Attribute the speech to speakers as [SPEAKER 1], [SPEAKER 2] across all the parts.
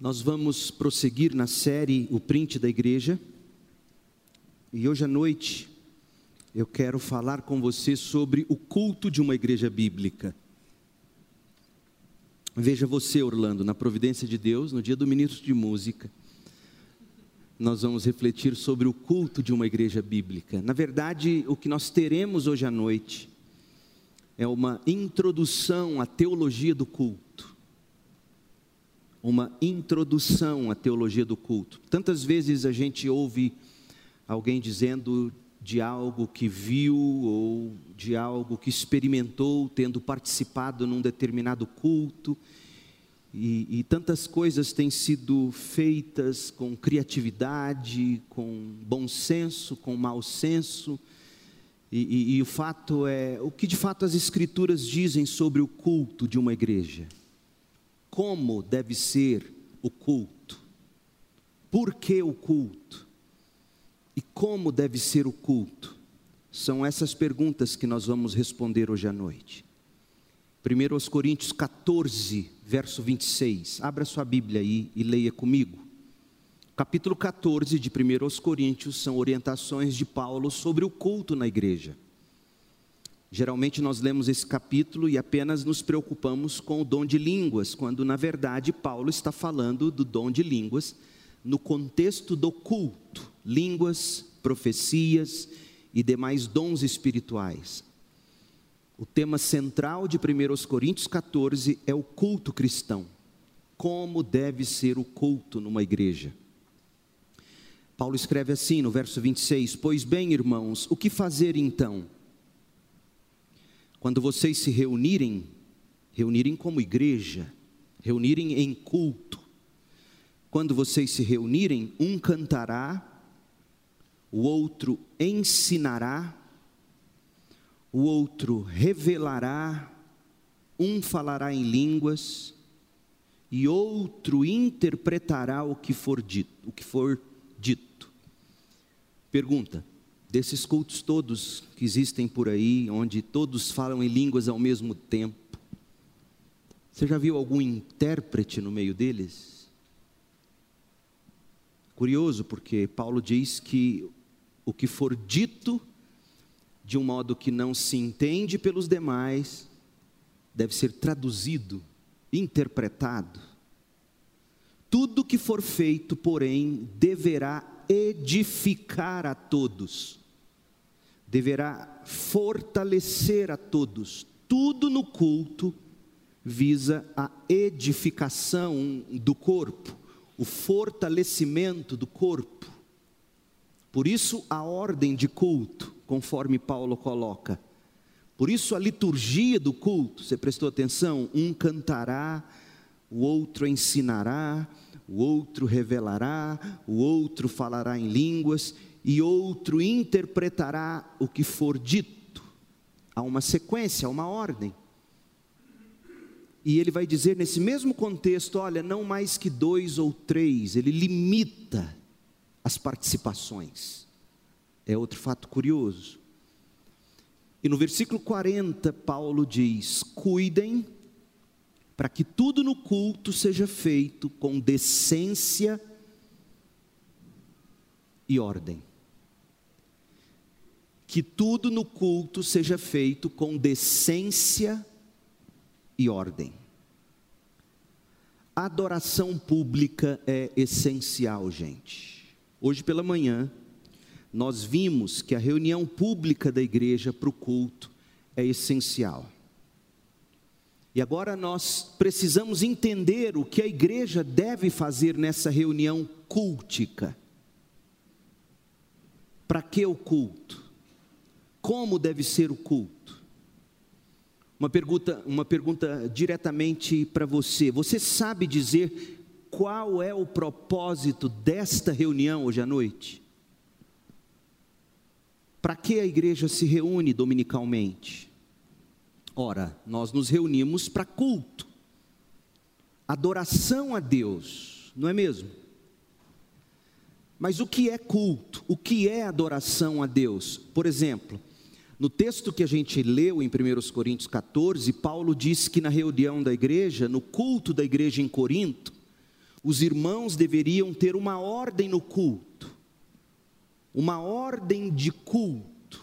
[SPEAKER 1] Nós vamos prosseguir na série O Print da Igreja. E hoje à noite eu quero falar com você sobre o culto de uma igreja bíblica. Veja você, Orlando, na providência de Deus, no dia do ministro de música, nós vamos refletir sobre o culto de uma igreja bíblica. Na verdade, o que nós teremos hoje à noite é uma introdução à teologia do culto uma introdução à teologia do culto. Tantas vezes a gente ouve alguém dizendo de algo que viu ou de algo que experimentou tendo participado num determinado culto. E, e, tantas coisas têm sido feitas com criatividade, com bom senso, com mau senso. E, e, e o fato é, o que de fato as Escrituras dizem sobre o culto de uma igreja? Como deve ser o culto, por que o culto e como deve ser o culto. São essas perguntas que nós vamos responder hoje à noite. 1 Coríntios 14, verso 26. Abra sua Bíblia aí e leia comigo. Capítulo 14 de 1 Coríntios são orientações de Paulo sobre o culto na igreja. Geralmente nós lemos esse capítulo e apenas nos preocupamos com o dom de línguas, quando na verdade Paulo está falando do dom de línguas no contexto do culto, línguas, profecias e demais dons espirituais. O tema central de 1 Coríntios 14 é o culto cristão. Como deve ser o culto numa igreja? Paulo escreve assim no verso 26: Pois bem, irmãos, o que fazer então? Quando vocês se reunirem, reunirem como igreja, reunirem em culto, quando vocês se reunirem, um cantará, o outro ensinará, o outro revelará, um falará em línguas e outro interpretará o que for dito, o que for dito. Pergunta: desses cultos todos que existem por aí, onde todos falam em línguas ao mesmo tempo. Você já viu algum intérprete no meio deles? Curioso, porque Paulo diz que o que for dito de um modo que não se entende pelos demais, deve ser traduzido, interpretado. Tudo que for feito, porém, deverá edificar a todos deverá fortalecer a todos. Tudo no culto visa a edificação do corpo, o fortalecimento do corpo. Por isso a ordem de culto, conforme Paulo coloca. Por isso a liturgia do culto, você prestou atenção? Um cantará, o outro ensinará, o outro revelará, o outro falará em línguas, e outro interpretará o que for dito. Há uma sequência, há uma ordem. E ele vai dizer nesse mesmo contexto: olha, não mais que dois ou três, ele limita as participações. É outro fato curioso. E no versículo 40, Paulo diz: cuidem para que tudo no culto seja feito com decência e ordem que tudo no culto seja feito com decência e ordem. Adoração pública é essencial, gente. Hoje pela manhã, nós vimos que a reunião pública da igreja para o culto é essencial. E agora nós precisamos entender o que a igreja deve fazer nessa reunião cultica. Para que o culto? Como deve ser o culto? Uma pergunta, uma pergunta diretamente para você. Você sabe dizer qual é o propósito desta reunião hoje à noite? Para que a igreja se reúne dominicalmente? Ora, nós nos reunimos para culto, adoração a Deus, não é mesmo? Mas o que é culto? O que é adoração a Deus? Por exemplo, no texto que a gente leu em 1 Coríntios 14, Paulo diz que na reunião da igreja, no culto da igreja em Corinto, os irmãos deveriam ter uma ordem no culto, uma ordem de culto,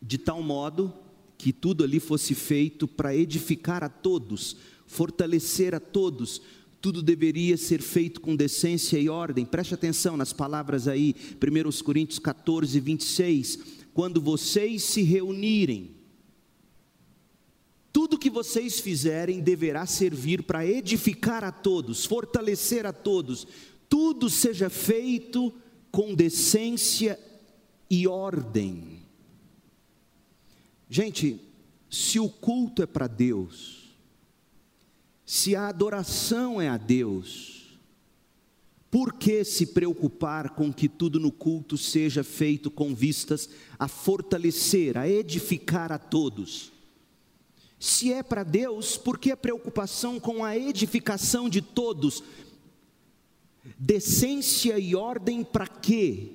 [SPEAKER 1] de tal modo que tudo ali fosse feito para edificar a todos, fortalecer a todos, tudo deveria ser feito com decência e ordem. Preste atenção nas palavras aí, 1 Coríntios 14, 26. Quando vocês se reunirem, tudo que vocês fizerem deverá servir para edificar a todos, fortalecer a todos. Tudo seja feito com decência e ordem. Gente, se o culto é para Deus, se a adoração é a Deus, por que se preocupar com que tudo no culto seja feito com vistas a fortalecer, a edificar a todos? Se é para Deus, por que a preocupação com a edificação de todos? Decência e ordem para quê?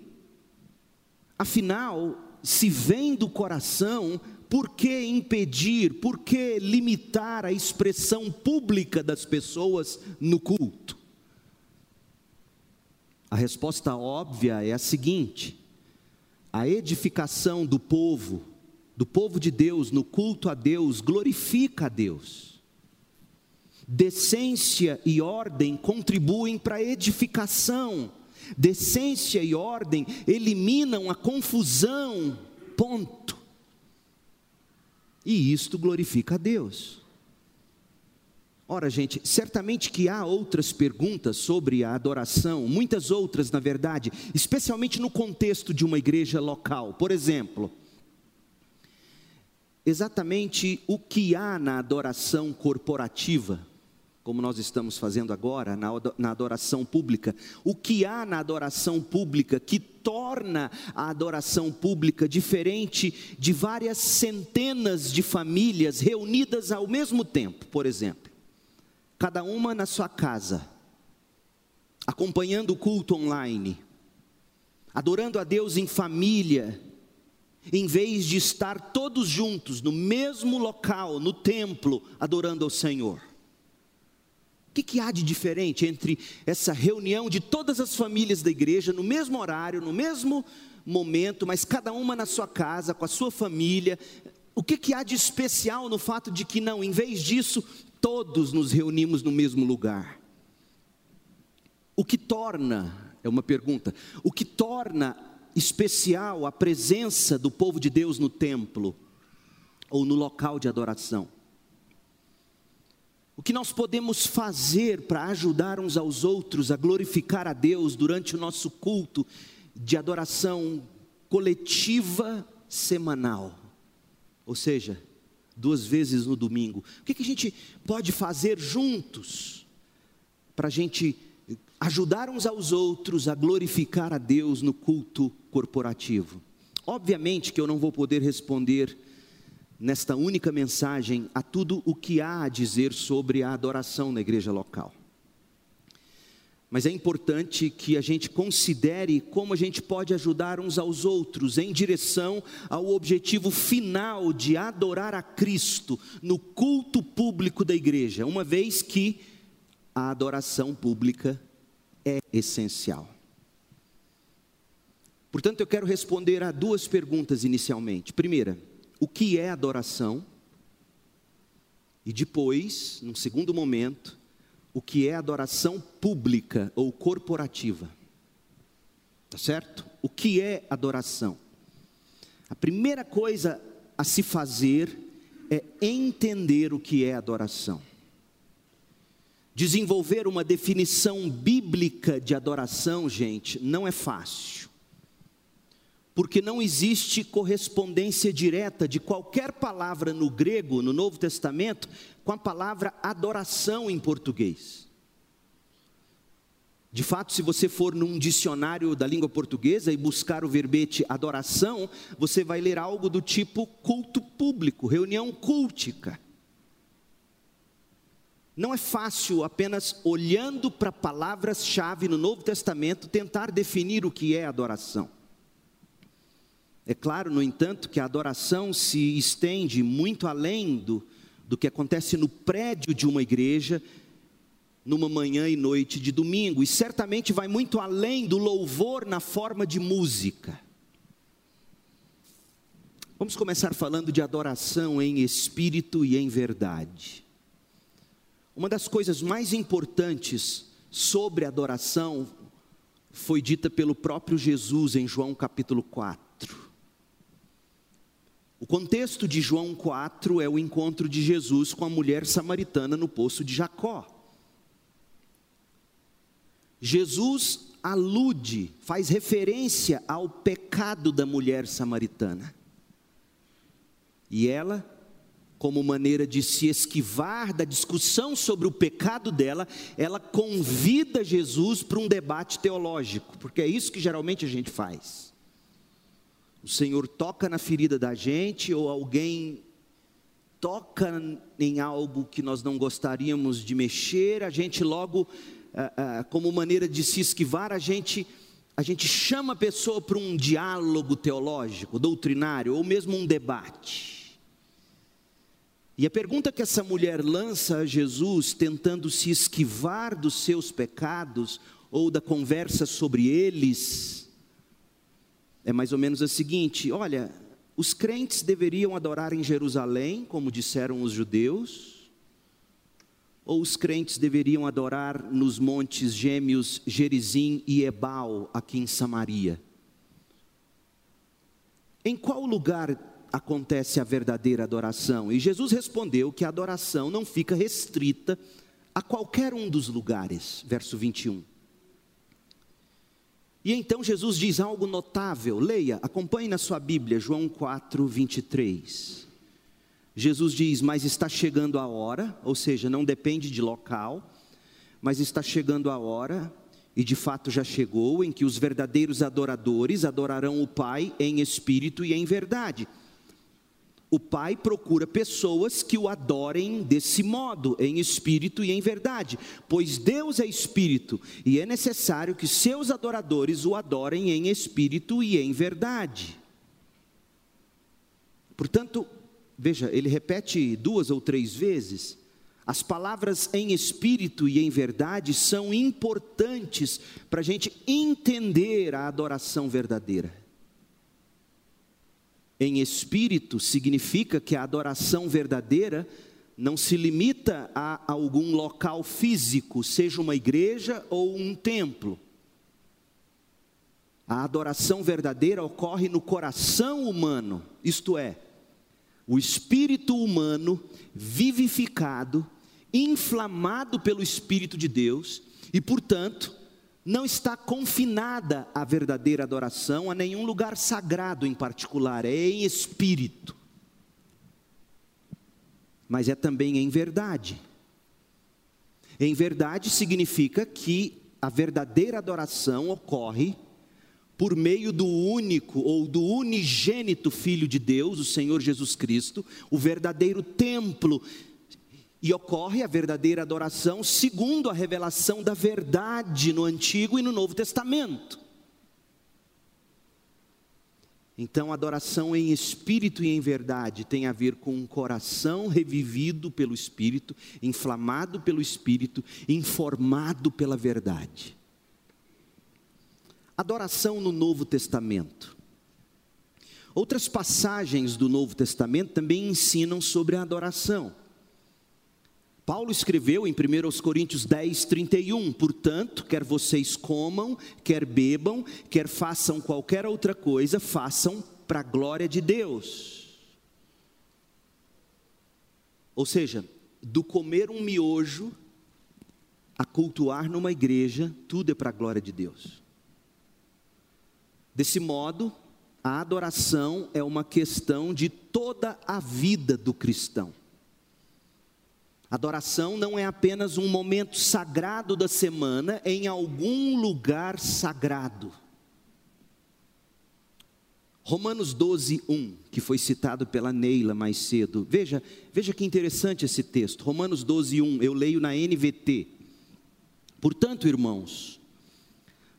[SPEAKER 1] Afinal, se vem do coração, por que impedir, por que limitar a expressão pública das pessoas no culto? A resposta óbvia é a seguinte: a edificação do povo, do povo de Deus no culto a Deus, glorifica a Deus. Decência e ordem contribuem para a edificação. Decência e ordem eliminam a confusão. Ponto. E isto glorifica a Deus. Ora, gente, certamente que há outras perguntas sobre a adoração, muitas outras, na verdade, especialmente no contexto de uma igreja local. Por exemplo, exatamente o que há na adoração corporativa, como nós estamos fazendo agora, na adoração pública, o que há na adoração pública que torna a adoração pública diferente de várias centenas de famílias reunidas ao mesmo tempo, por exemplo, cada uma na sua casa, acompanhando o culto online, adorando a Deus em família, em vez de estar todos juntos no mesmo local, no templo, adorando ao Senhor. O que, que, há de diferente entre essa reunião de todas as famílias da igreja no mesmo horário, no mesmo momento, mas cada uma na sua casa, com a sua família? O que, que há de especial no fato de que não, em vez disso, todos nos reunimos no mesmo lugar? O que torna, é uma pergunta, o que torna especial a presença do povo de Deus no templo ou no local de adoração? O que nós podemos fazer para ajudar uns aos outros a glorificar a Deus durante o nosso culto de adoração coletiva semanal? Ou seja, duas vezes no domingo. O que, que a gente pode fazer juntos para a gente ajudar uns aos outros a glorificar a Deus no culto corporativo? Obviamente que eu não vou poder responder nesta única mensagem a tudo o que há a dizer sobre a adoração na igreja local. Mas é importante que a gente considere como a gente pode ajudar uns aos outros em direção ao objetivo final de adorar a Cristo no culto público da igreja, uma vez que a adoração pública é essencial. Portanto, eu quero responder a duas perguntas inicialmente. Primeira, o que é adoração, e depois, num segundo momento, o que é adoração pública ou corporativa. Tá certo? O que é adoração? A primeira coisa a se fazer é entender o que é adoração. Desenvolver uma definição bíblica de adoração, gente, não é fácil porque não existe correspondência direta de qualquer palavra no grego, no Novo Testamento, com a palavra adoração em português. De fato, se você for num dicionário da língua portuguesa e buscar o verbete adoração, você vai ler algo do tipo culto público, reunião cultica. Não é fácil apenas olhando para palavras-chave no Novo Testamento tentar definir o que é adoração. É claro, no entanto, que a adoração se estende muito além do, do que acontece no prédio de uma igreja numa manhã e noite de domingo, e certamente vai muito além do louvor na forma de música. Vamos começar falando de adoração em espírito e em verdade. Uma das coisas mais importantes sobre adoração foi dita pelo próprio Jesus em João capítulo 4. O contexto de João 4 é o encontro de Jesus com a mulher samaritana no poço de Jacó. Jesus alude, faz referência ao pecado da mulher samaritana. E ela, como maneira de se esquivar da discussão sobre o pecado dela, ela convida Jesus para um debate teológico, porque é isso que geralmente a gente faz. O Senhor toca na ferida da gente, ou alguém toca em algo que nós não gostaríamos de mexer, a gente logo ah, ah, como maneira de se esquivar, a gente, a gente chama a pessoa para um diálogo teológico, doutrinário, ou mesmo um debate. E a pergunta que essa mulher lança a Jesus, tentando se esquivar dos seus pecados, ou da conversa sobre eles, é mais ou menos a seguinte: olha, os crentes deveriam adorar em Jerusalém, como disseram os judeus, ou os crentes deveriam adorar nos montes gêmeos Gerizim e Ebal, aqui em Samaria? Em qual lugar acontece a verdadeira adoração? E Jesus respondeu que a adoração não fica restrita a qualquer um dos lugares. Verso 21. E então Jesus diz algo notável, leia, acompanhe na sua Bíblia, João 4, 23. Jesus diz: Mas está chegando a hora, ou seja, não depende de local, mas está chegando a hora, e de fato já chegou, em que os verdadeiros adoradores adorarão o Pai em espírito e em verdade. O Pai procura pessoas que o adorem desse modo, em espírito e em verdade, pois Deus é espírito e é necessário que seus adoradores o adorem em espírito e em verdade. Portanto, veja, ele repete duas ou três vezes. As palavras em espírito e em verdade são importantes para a gente entender a adoração verdadeira. Em espírito significa que a adoração verdadeira não se limita a algum local físico, seja uma igreja ou um templo. A adoração verdadeira ocorre no coração humano, isto é, o espírito humano vivificado, inflamado pelo Espírito de Deus, e portanto, não está confinada a verdadeira adoração a nenhum lugar sagrado em particular, é em espírito. Mas é também em verdade. Em verdade significa que a verdadeira adoração ocorre por meio do único ou do unigênito Filho de Deus, o Senhor Jesus Cristo, o verdadeiro templo. E ocorre a verdadeira adoração segundo a revelação da verdade no Antigo e no Novo Testamento. Então, adoração em espírito e em verdade tem a ver com um coração revivido pelo Espírito, inflamado pelo Espírito, informado pela verdade. Adoração no Novo Testamento. Outras passagens do Novo Testamento também ensinam sobre a adoração. Paulo escreveu em 1 Coríntios 10, 31, portanto, quer vocês comam, quer bebam, quer façam qualquer outra coisa, façam para a glória de Deus. Ou seja, do comer um miojo a cultuar numa igreja, tudo é para a glória de Deus. Desse modo, a adoração é uma questão de toda a vida do cristão. Adoração não é apenas um momento sagrado da semana em algum lugar sagrado. Romanos 12, 1, que foi citado pela Neila mais cedo. Veja, veja que interessante esse texto. Romanos 12, 1, eu leio na NVT. Portanto, irmãos,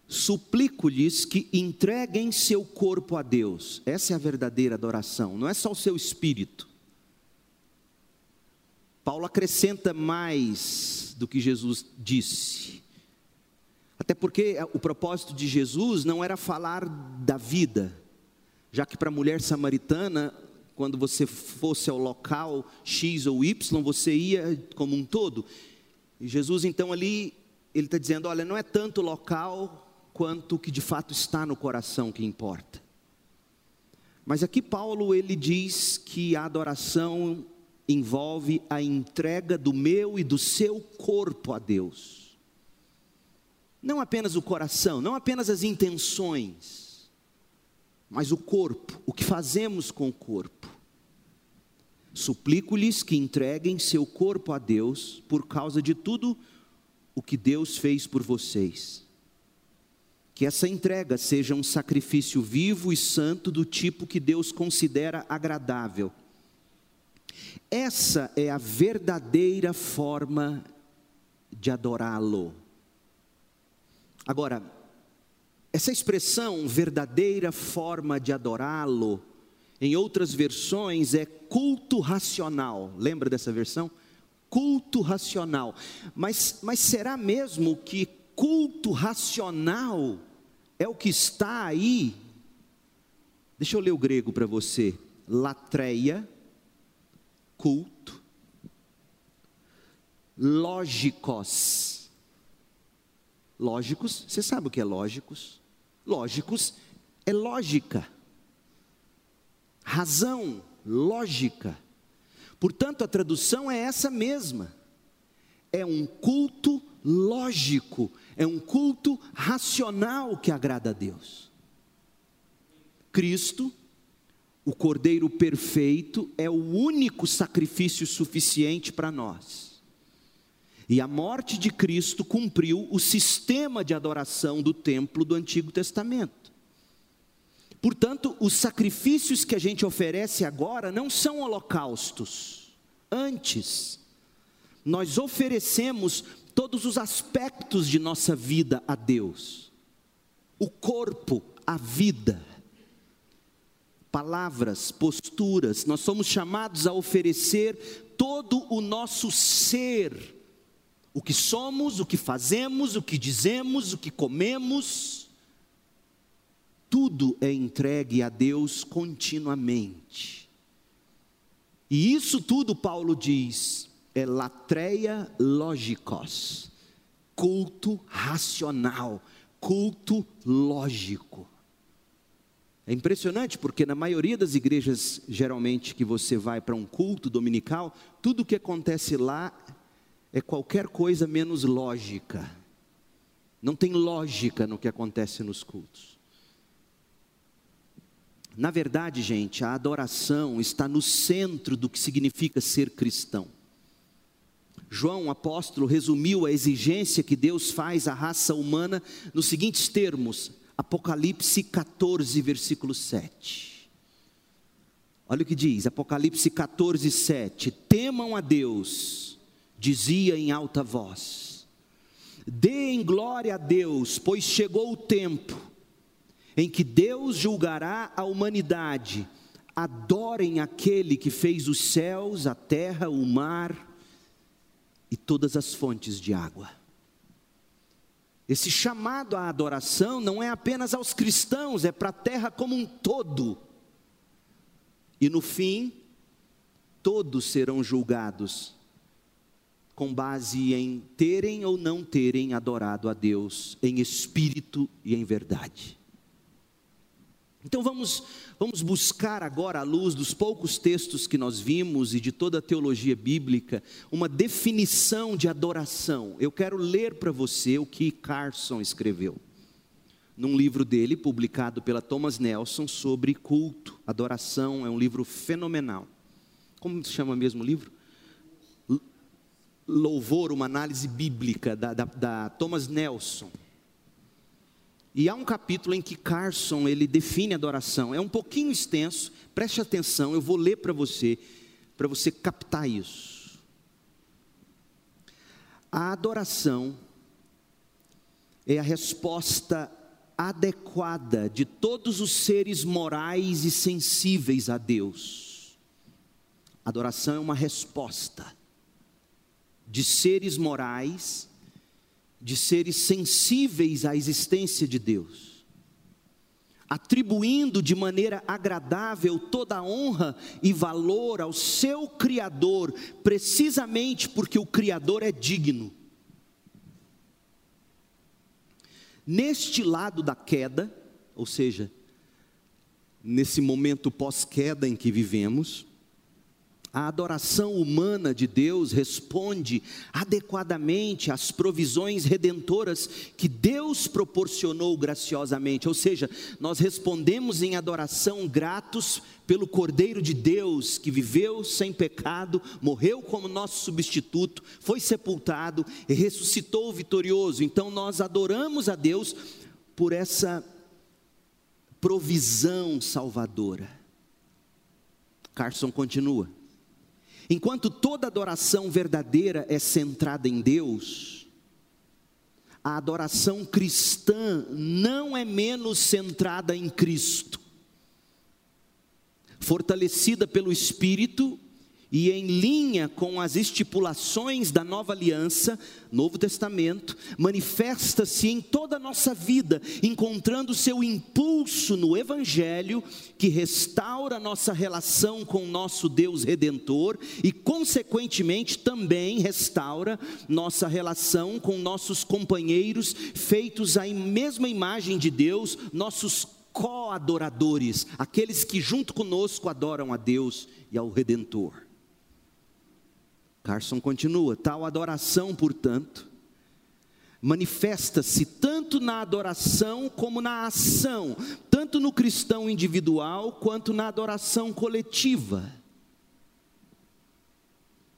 [SPEAKER 1] suplico-lhes que entreguem seu corpo a Deus. Essa é a verdadeira adoração, não é só o seu espírito. Paulo acrescenta mais do que Jesus disse. Até porque o propósito de Jesus não era falar da vida, já que para a mulher samaritana, quando você fosse ao local X ou Y, você ia como um todo. E Jesus então ali, ele está dizendo: olha, não é tanto o local quanto o que de fato está no coração que importa. Mas aqui Paulo ele diz que a adoração envolve a entrega do meu e do seu corpo a Deus. Não apenas o coração, não apenas as intenções, mas o corpo, o que fazemos com o corpo. Suplico-lhes que entreguem seu corpo a Deus por causa de tudo o que Deus fez por vocês. Que essa entrega seja um sacrifício vivo e santo do tipo que Deus considera agradável essa é a verdadeira forma de adorá-lo. Agora, essa expressão verdadeira forma de adorá-lo, em outras versões é culto racional. Lembra dessa versão? Culto racional. Mas, mas será mesmo que culto racional é o que está aí? Deixa eu ler o grego para você. Latreia culto, lógicos. Lógicos, você sabe o que é lógicos? Lógicos é lógica, razão, lógica. Portanto, a tradução é essa mesma. É um culto lógico, é um culto racional que agrada a Deus. Cristo o Cordeiro perfeito é o único sacrifício suficiente para nós. E a morte de Cristo cumpriu o sistema de adoração do templo do Antigo Testamento. Portanto, os sacrifícios que a gente oferece agora não são holocaustos. Antes, nós oferecemos todos os aspectos de nossa vida a Deus: o corpo, a vida palavras, posturas, nós somos chamados a oferecer todo o nosso ser, o que somos, o que fazemos, o que dizemos, o que comemos, tudo é entregue a Deus continuamente. E isso tudo, Paulo diz, é latreia lógicos, culto racional, culto lógico. É impressionante porque na maioria das igrejas, geralmente que você vai para um culto dominical, tudo o que acontece lá é qualquer coisa menos lógica. Não tem lógica no que acontece nos cultos. Na verdade, gente, a adoração está no centro do que significa ser cristão. João, apóstolo, resumiu a exigência que Deus faz à raça humana nos seguintes termos: Apocalipse 14, versículo 7. Olha o que diz, Apocalipse 14, 7. Temam a Deus, dizia em alta voz. Deem glória a Deus, pois chegou o tempo em que Deus julgará a humanidade. Adorem aquele que fez os céus, a terra, o mar e todas as fontes de água. Esse chamado à adoração não é apenas aos cristãos, é para a terra como um todo. E no fim, todos serão julgados com base em terem ou não terem adorado a Deus em espírito e em verdade. Então vamos, vamos buscar agora, à luz dos poucos textos que nós vimos e de toda a teologia bíblica, uma definição de adoração. Eu quero ler para você o que Carson escreveu, num livro dele, publicado pela Thomas Nelson, sobre culto, adoração, é um livro fenomenal. Como se chama mesmo o livro? Louvor, uma análise bíblica, da, da, da Thomas Nelson. E há um capítulo em que Carson ele define adoração. É um pouquinho extenso, preste atenção, eu vou ler para você, para você captar isso. A adoração é a resposta adequada de todos os seres morais e sensíveis a Deus. Adoração é uma resposta. de seres morais, de seres sensíveis à existência de Deus, atribuindo de maneira agradável toda a honra e valor ao seu Criador, precisamente porque o Criador é digno. Neste lado da queda, ou seja, nesse momento pós-queda em que vivemos, a adoração humana de Deus responde adequadamente às provisões redentoras que Deus proporcionou graciosamente. Ou seja, nós respondemos em adoração gratos pelo Cordeiro de Deus que viveu sem pecado, morreu como nosso substituto, foi sepultado e ressuscitou vitorioso. Então nós adoramos a Deus por essa provisão salvadora. Carson continua. Enquanto toda adoração verdadeira é centrada em Deus, a adoração cristã não é menos centrada em Cristo. Fortalecida pelo Espírito, e em linha com as estipulações da nova aliança, Novo Testamento, manifesta-se em toda a nossa vida, encontrando seu impulso no Evangelho, que restaura nossa relação com nosso Deus redentor e, consequentemente, também restaura nossa relação com nossos companheiros, feitos à mesma imagem de Deus, nossos co-adoradores, aqueles que junto conosco adoram a Deus e ao Redentor. Carson continua: tal adoração, portanto, manifesta-se tanto na adoração como na ação, tanto no cristão individual quanto na adoração coletiva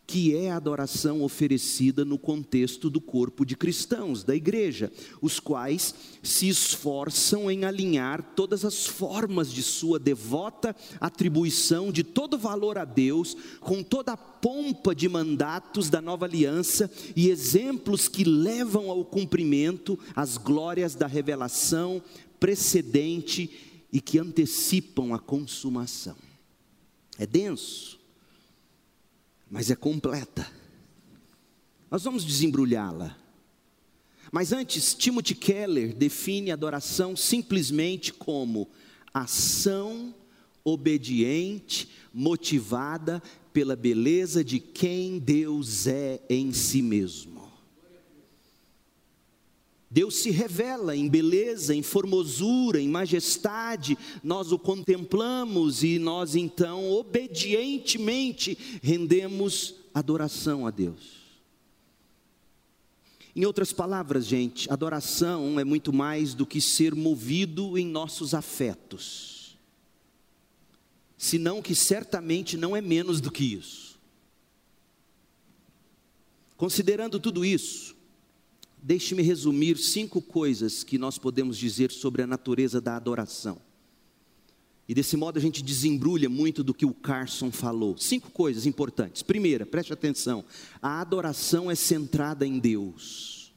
[SPEAKER 1] que é a adoração oferecida no contexto do corpo de cristãos, da igreja, os quais se esforçam em alinhar todas as formas de sua devota atribuição de todo valor a Deus, com toda a pompa de mandatos da nova aliança e exemplos que levam ao cumprimento as glórias da revelação precedente e que antecipam a consumação. É denso mas é completa. Nós vamos desembrulhá-la. Mas antes, Timothy Keller define adoração simplesmente como ação obediente, motivada pela beleza de quem Deus é em si mesmo. Deus se revela em beleza, em formosura, em majestade, nós o contemplamos e nós então obedientemente rendemos adoração a Deus. Em outras palavras, gente, adoração é muito mais do que ser movido em nossos afetos, senão que certamente não é menos do que isso. Considerando tudo isso, Deixe-me resumir cinco coisas que nós podemos dizer sobre a natureza da adoração. E desse modo a gente desembrulha muito do que o Carson falou. Cinco coisas importantes. Primeira, preste atenção: a adoração é centrada em Deus.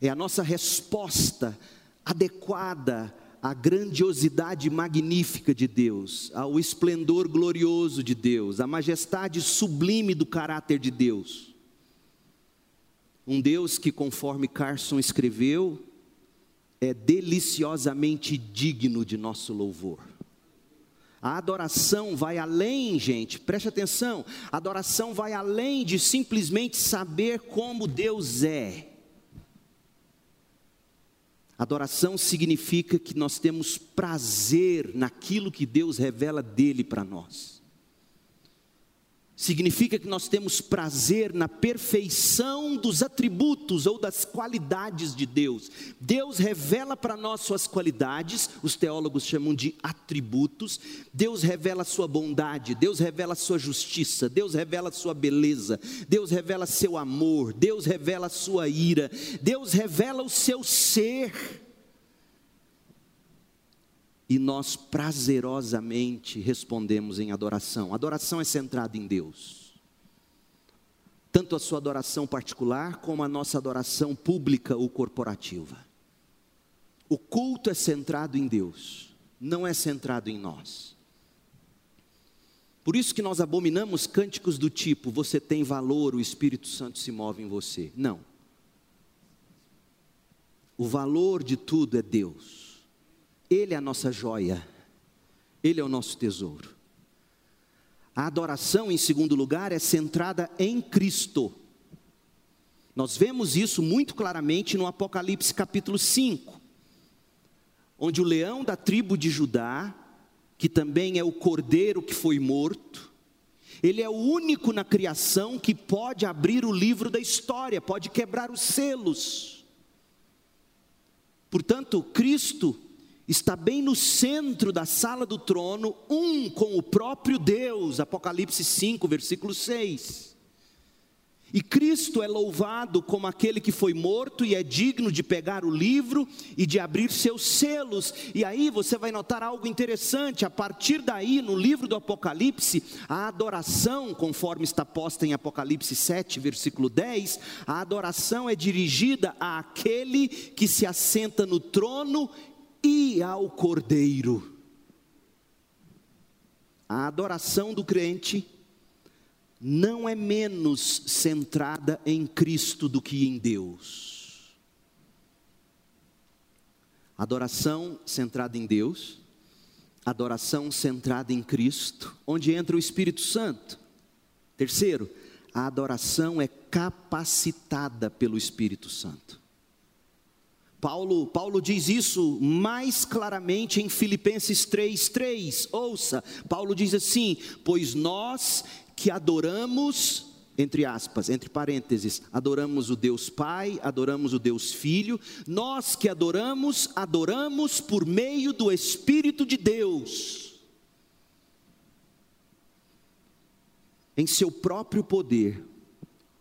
[SPEAKER 1] É a nossa resposta adequada à grandiosidade magnífica de Deus, ao esplendor glorioso de Deus, à majestade sublime do caráter de Deus. Um Deus que, conforme Carson escreveu, é deliciosamente digno de nosso louvor. A adoração vai além, gente, preste atenção. A adoração vai além de simplesmente saber como Deus é. Adoração significa que nós temos prazer naquilo que Deus revela dele para nós significa que nós temos prazer na perfeição dos atributos ou das qualidades de Deus. Deus revela para nós suas qualidades, os teólogos chamam de atributos. Deus revela sua bondade, Deus revela sua justiça, Deus revela sua beleza, Deus revela seu amor, Deus revela sua ira, Deus revela o seu ser e nós prazerosamente respondemos em adoração. Adoração é centrada em Deus. Tanto a sua adoração particular como a nossa adoração pública ou corporativa. O culto é centrado em Deus, não é centrado em nós. Por isso que nós abominamos cânticos do tipo: você tem valor, o Espírito Santo se move em você. Não. O valor de tudo é Deus. Ele é a nossa joia. Ele é o nosso tesouro. A adoração, em segundo lugar, é centrada em Cristo. Nós vemos isso muito claramente no Apocalipse capítulo 5, onde o leão da tribo de Judá que também é o cordeiro que foi morto. Ele é o único na criação que pode abrir o livro da história, pode quebrar os selos. Portanto, Cristo está bem no centro da sala do trono, um com o próprio Deus, Apocalipse 5, versículo 6. E Cristo é louvado como aquele que foi morto e é digno de pegar o livro e de abrir seus selos. E aí você vai notar algo interessante, a partir daí, no livro do Apocalipse, a adoração, conforme está posta em Apocalipse 7, versículo 10, a adoração é dirigida àquele que se assenta no trono e ao Cordeiro. A adoração do crente não é menos centrada em Cristo do que em Deus. Adoração centrada em Deus, adoração centrada em Cristo, onde entra o Espírito Santo. Terceiro, a adoração é capacitada pelo Espírito Santo. Paulo, Paulo diz isso mais claramente em Filipenses 3:3. Ouça, Paulo diz assim: "Pois nós que adoramos, entre aspas, entre parênteses, adoramos o Deus Pai, adoramos o Deus Filho, nós que adoramos, adoramos por meio do Espírito de Deus. Em seu próprio poder,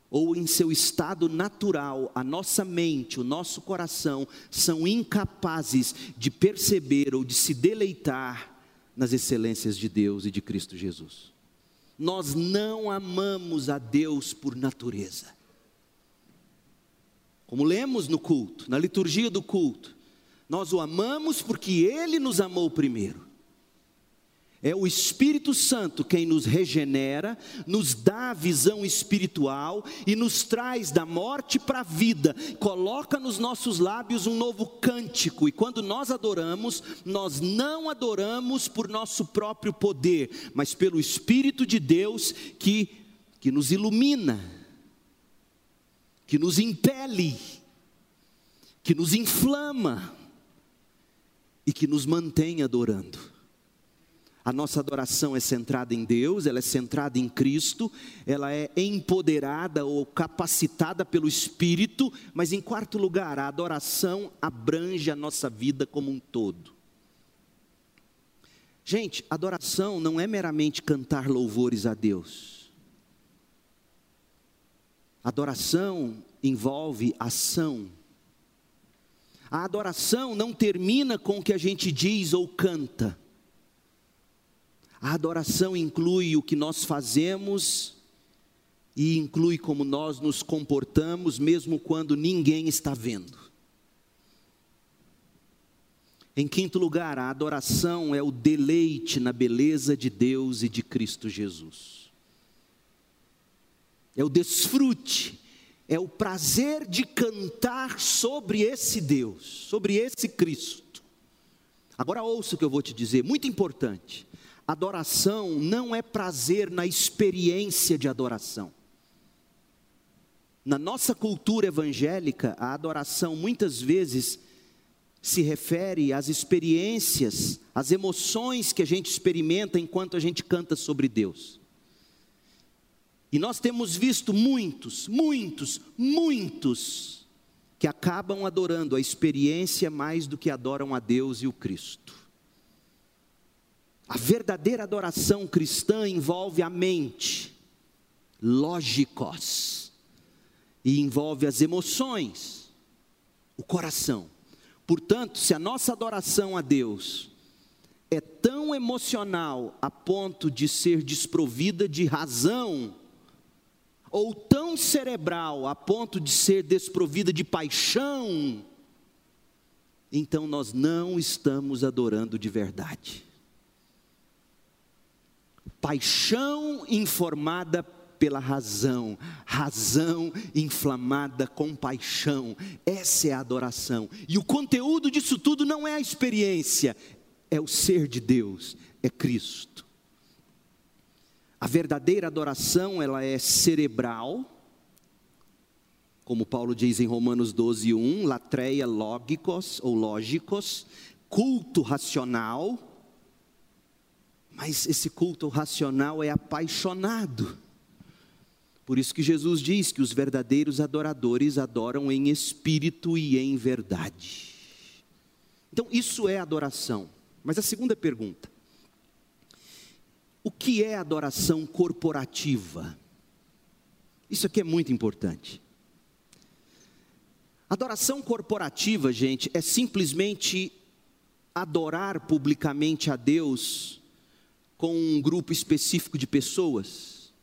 [SPEAKER 1] ou em seu estado natural, a nossa mente, o nosso coração são incapazes de perceber ou de se deleitar nas excelências de Deus e de Cristo Jesus nós não amamos a Deus por natureza. Como lemos no culto, na liturgia do culto, nós o amamos porque ele nos amou primeiro. É o Espírito Santo quem nos regenera, nos dá a visão espiritual e nos traz da morte para a vida, coloca nos nossos lábios um novo cântico, e quando nós adoramos, nós não adoramos por nosso próprio poder, mas pelo Espírito de Deus que, que nos ilumina, que nos impele, que nos inflama e que nos mantém adorando. A nossa adoração é centrada em Deus, ela é centrada em Cristo, ela é empoderada ou capacitada pelo Espírito, mas em quarto lugar, a adoração abrange a nossa vida como um todo. Gente, adoração não é meramente cantar louvores a Deus. Adoração envolve ação. A adoração não termina com o que a gente diz ou canta. A adoração inclui o que nós fazemos e inclui como nós nos comportamos, mesmo quando ninguém está vendo. Em quinto lugar, a adoração é o deleite na beleza de Deus e de Cristo Jesus. É o desfrute, é o prazer de cantar sobre esse Deus, sobre esse Cristo. Agora ouça o que eu vou te dizer, muito importante. Adoração não é prazer na experiência de adoração. Na nossa cultura evangélica, a adoração muitas vezes se refere às experiências, às emoções que a gente experimenta enquanto a gente canta sobre Deus. E nós temos visto muitos, muitos, muitos que acabam adorando a experiência mais do que adoram a Deus e o Cristo. A verdadeira adoração cristã envolve a mente, lógicos, e envolve as emoções, o coração. Portanto, se a nossa adoração a Deus é tão emocional a ponto de ser desprovida de razão, ou tão cerebral a ponto de ser desprovida de paixão, então nós não estamos adorando de verdade. Paixão informada pela razão, razão inflamada com paixão. Essa é a adoração. E o conteúdo disso tudo não é a experiência, é o ser de Deus, é Cristo. A verdadeira adoração, ela é cerebral, como Paulo diz em Romanos 12, 1, latreia lógicos ou lógicos, culto racional, mas esse culto racional é apaixonado. Por isso que Jesus diz que os verdadeiros adoradores adoram em espírito e em verdade. Então, isso é adoração. Mas a segunda pergunta: o que é adoração corporativa? Isso aqui é muito importante. Adoração corporativa, gente, é simplesmente adorar publicamente a Deus com um grupo específico de pessoas.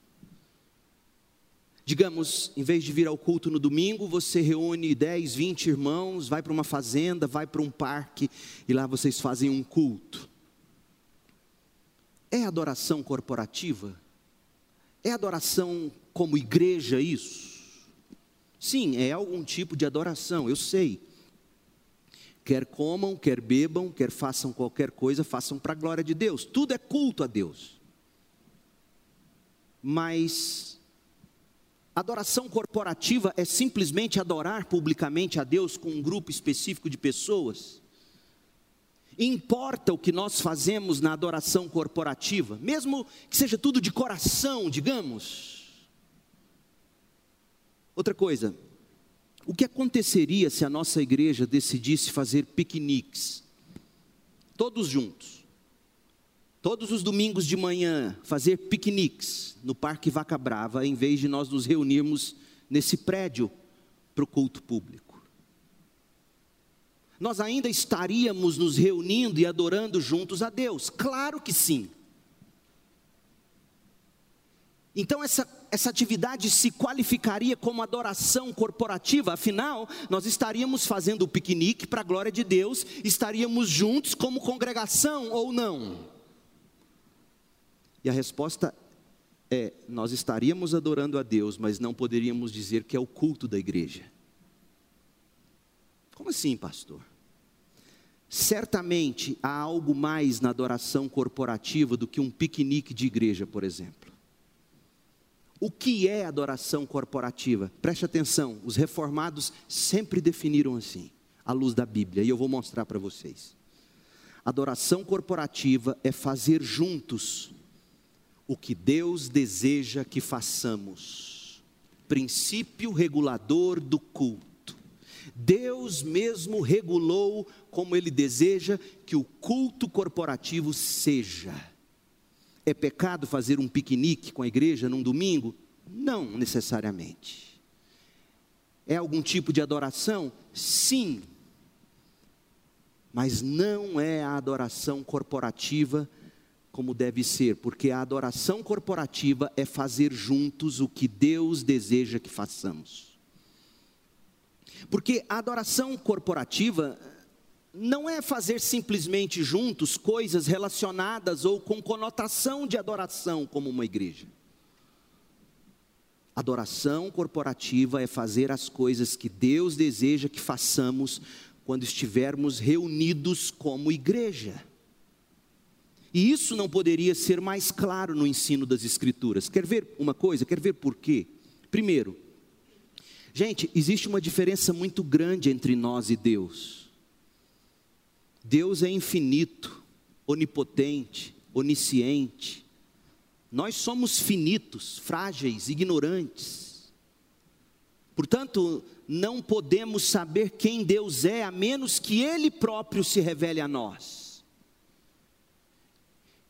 [SPEAKER 1] Digamos, em vez de vir ao culto no domingo, você reúne 10, 20 irmãos, vai para uma fazenda, vai para um parque e lá vocês fazem um culto. É adoração corporativa? É adoração como igreja isso? Sim, é algum tipo de adoração, eu sei. Quer comam, quer bebam, quer façam qualquer coisa, façam para a glória de Deus. Tudo é culto a Deus. Mas Adoração corporativa é simplesmente adorar publicamente a Deus com um grupo específico de pessoas. Importa o que nós fazemos na adoração corporativa, mesmo que seja tudo de coração, digamos. Outra coisa, o que aconteceria se a nossa igreja decidisse fazer piqueniques, todos juntos? todos os domingos de manhã, fazer piqueniques no Parque Vaca Brava, em vez de nós nos reunirmos nesse prédio para o culto público. Nós ainda estaríamos nos reunindo e adorando juntos a Deus? Claro que sim. Então, essa, essa atividade se qualificaria como adoração corporativa, afinal, nós estaríamos fazendo o piquenique para a glória de Deus, estaríamos juntos como congregação ou não? E a resposta é: nós estaríamos adorando a Deus, mas não poderíamos dizer que é o culto da igreja. Como assim, pastor? Certamente há algo mais na adoração corporativa do que um piquenique de igreja, por exemplo. O que é adoração corporativa? Preste atenção, os reformados sempre definiram assim, à luz da Bíblia, e eu vou mostrar para vocês. Adoração corporativa é fazer juntos o que Deus deseja que façamos. Princípio regulador do culto. Deus mesmo regulou como Ele deseja que o culto corporativo seja. É pecado fazer um piquenique com a igreja num domingo? Não necessariamente. É algum tipo de adoração? Sim. Mas não é a adoração corporativa como deve ser, porque a adoração corporativa é fazer juntos o que Deus deseja que façamos. Porque a adoração corporativa não é fazer simplesmente juntos coisas relacionadas ou com conotação de adoração, como uma igreja. Adoração corporativa é fazer as coisas que Deus deseja que façamos quando estivermos reunidos como igreja. E isso não poderia ser mais claro no ensino das Escrituras. Quer ver uma coisa? Quer ver por quê? Primeiro, gente, existe uma diferença muito grande entre nós e Deus. Deus é infinito, onipotente, onisciente. Nós somos finitos, frágeis, ignorantes. Portanto, não podemos saber quem Deus é a menos que Ele próprio se revele a nós.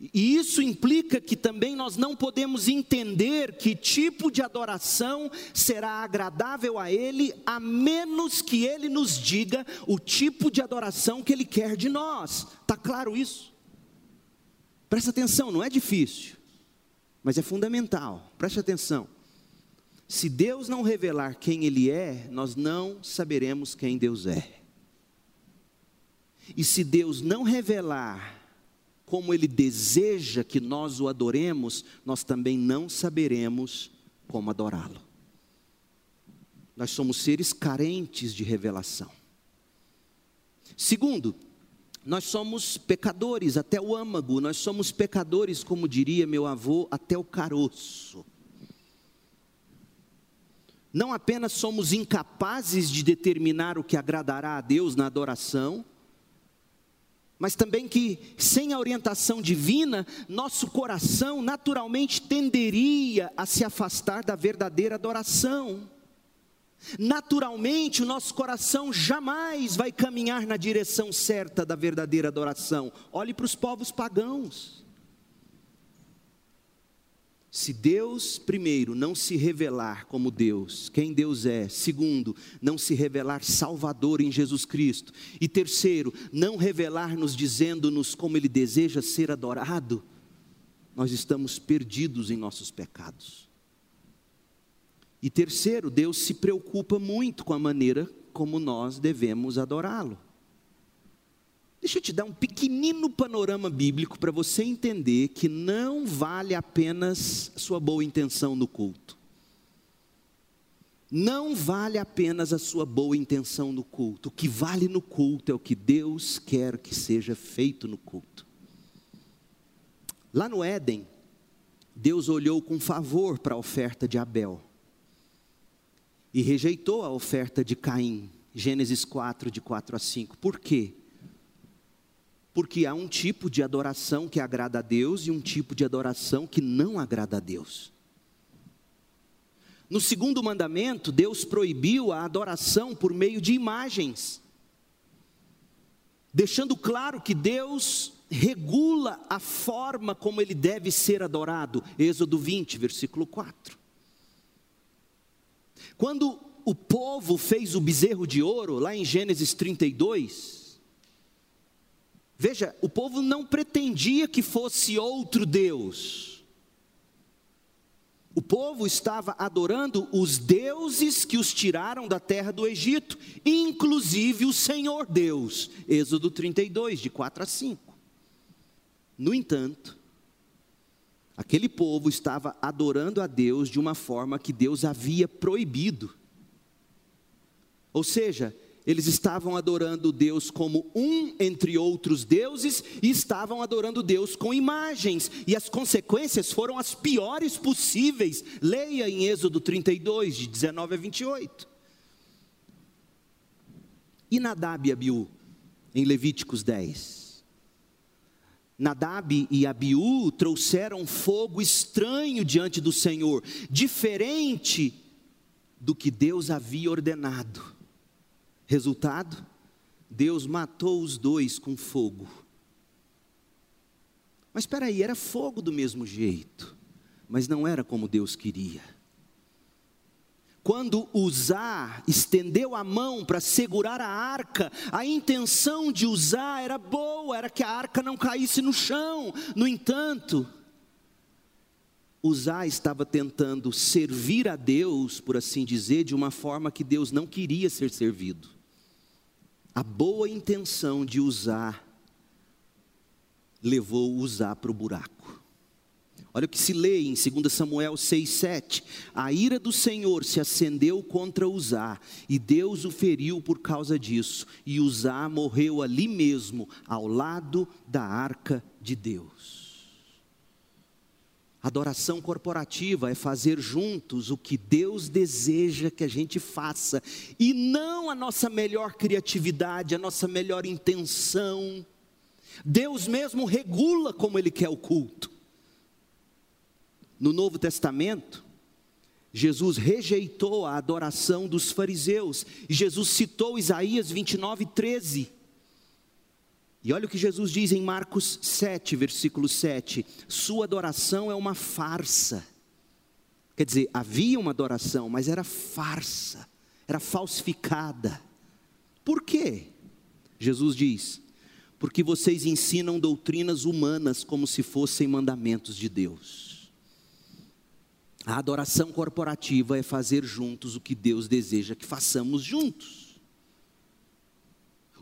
[SPEAKER 1] E isso implica que também nós não podemos entender que tipo de adoração será agradável a Ele, a menos que Ele nos diga o tipo de adoração que Ele quer de nós. Está claro isso? Presta atenção, não é difícil, mas é fundamental. Preste atenção. Se Deus não revelar quem Ele é, nós não saberemos quem Deus é. E se Deus não revelar como Ele deseja que nós o adoremos, nós também não saberemos como adorá-lo. Nós somos seres carentes de revelação. Segundo, nós somos pecadores até o âmago, nós somos pecadores, como diria meu avô, até o caroço. Não apenas somos incapazes de determinar o que agradará a Deus na adoração, mas também que, sem a orientação divina, nosso coração naturalmente tenderia a se afastar da verdadeira adoração. Naturalmente, o nosso coração jamais vai caminhar na direção certa da verdadeira adoração. Olhe para os povos pagãos. Se Deus, primeiro, não se revelar como Deus, quem Deus é, segundo, não se revelar Salvador em Jesus Cristo, e terceiro, não revelar-nos dizendo-nos como Ele deseja ser adorado, nós estamos perdidos em nossos pecados. E terceiro, Deus se preocupa muito com a maneira como nós devemos adorá-lo. Deixa eu te dar um pequenino panorama bíblico para você entender que não vale apenas sua boa intenção no culto. Não vale apenas a sua boa intenção no culto. O que vale no culto é o que Deus quer que seja feito no culto. Lá no Éden, Deus olhou com favor para a oferta de Abel e rejeitou a oferta de Caim. Gênesis 4, de 4 a 5. Por quê? Porque há um tipo de adoração que agrada a Deus e um tipo de adoração que não agrada a Deus. No segundo mandamento, Deus proibiu a adoração por meio de imagens, deixando claro que Deus regula a forma como ele deve ser adorado. Êxodo 20, versículo 4. Quando o povo fez o bezerro de ouro, lá em Gênesis 32, veja, o povo não pretendia que fosse outro Deus. O povo estava adorando os deuses que os tiraram da terra do Egito, inclusive o Senhor Deus. Êxodo 32, de 4 a 5. No entanto, Aquele povo estava adorando a Deus de uma forma que Deus havia proibido. Ou seja, eles estavam adorando Deus como um entre outros deuses e estavam adorando Deus com imagens, e as consequências foram as piores possíveis. Leia em Êxodo 32, de 19 a 28. E Nadab e Abiú, em Levíticos 10. Nadab e Abiú trouxeram fogo estranho diante do Senhor, diferente do que Deus havia ordenado. Resultado? Deus matou os dois com fogo. Mas espera aí, era fogo do mesmo jeito, mas não era como Deus queria. Quando Uzá estendeu a mão para segurar a arca, a intenção de Uzá era boa, era que a arca não caísse no chão. No entanto, Uzá estava tentando servir a Deus, por assim dizer, de uma forma que Deus não queria ser servido. A boa intenção de Uzá levou Uzá para o buraco. Olha o que se lê em 2 Samuel 6,7. A ira do Senhor se acendeu contra Uzá, e Deus o feriu por causa disso, e Uzá morreu ali mesmo, ao lado da arca de Deus. Adoração corporativa é fazer juntos o que Deus deseja que a gente faça, e não a nossa melhor criatividade, a nossa melhor intenção. Deus mesmo regula como Ele quer o culto. No Novo Testamento, Jesus rejeitou a adoração dos fariseus. E Jesus citou Isaías 29, 13. E olha o que Jesus diz em Marcos 7, versículo 7: Sua adoração é uma farsa. Quer dizer, havia uma adoração, mas era farsa, era falsificada. Por quê? Jesus diz: Porque vocês ensinam doutrinas humanas como se fossem mandamentos de Deus. A adoração corporativa é fazer juntos o que Deus deseja que façamos juntos.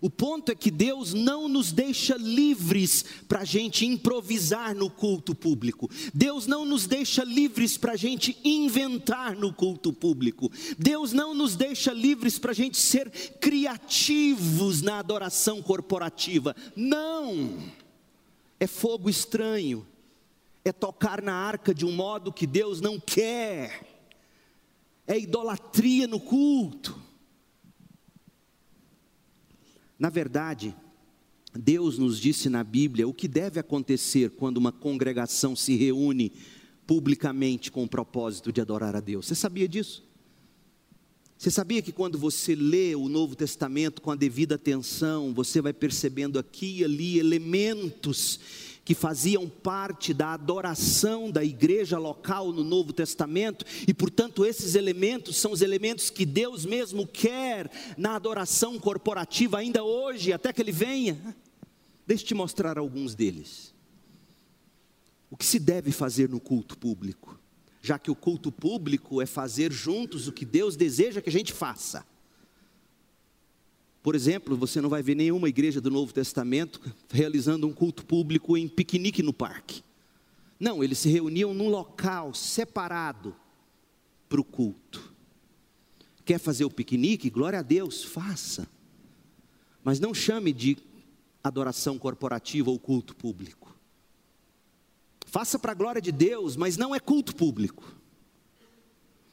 [SPEAKER 1] O ponto é que Deus não nos deixa livres para a gente improvisar no culto público. Deus não nos deixa livres para a gente inventar no culto público. Deus não nos deixa livres para a gente ser criativos na adoração corporativa. Não! É fogo estranho. É tocar na arca de um modo que Deus não quer. É idolatria no culto. Na verdade, Deus nos disse na Bíblia o que deve acontecer quando uma congregação se reúne publicamente com o propósito de adorar a Deus. Você sabia disso? Você sabia que quando você lê o Novo Testamento com a devida atenção, você vai percebendo aqui e ali elementos que faziam parte da adoração da igreja local no Novo Testamento, e portanto esses elementos são os elementos que Deus mesmo quer na adoração corporativa ainda hoje, até que Ele venha. Deixa eu te mostrar alguns deles. O que se deve fazer no culto público? Já que o culto público é fazer juntos o que Deus deseja que a gente faça. Por exemplo, você não vai ver nenhuma igreja do Novo Testamento realizando um culto público em piquenique no parque. Não, eles se reuniam num local separado para o culto. Quer fazer o piquenique? Glória a Deus, faça. Mas não chame de adoração corporativa ou culto público. Faça para a glória de Deus, mas não é culto público.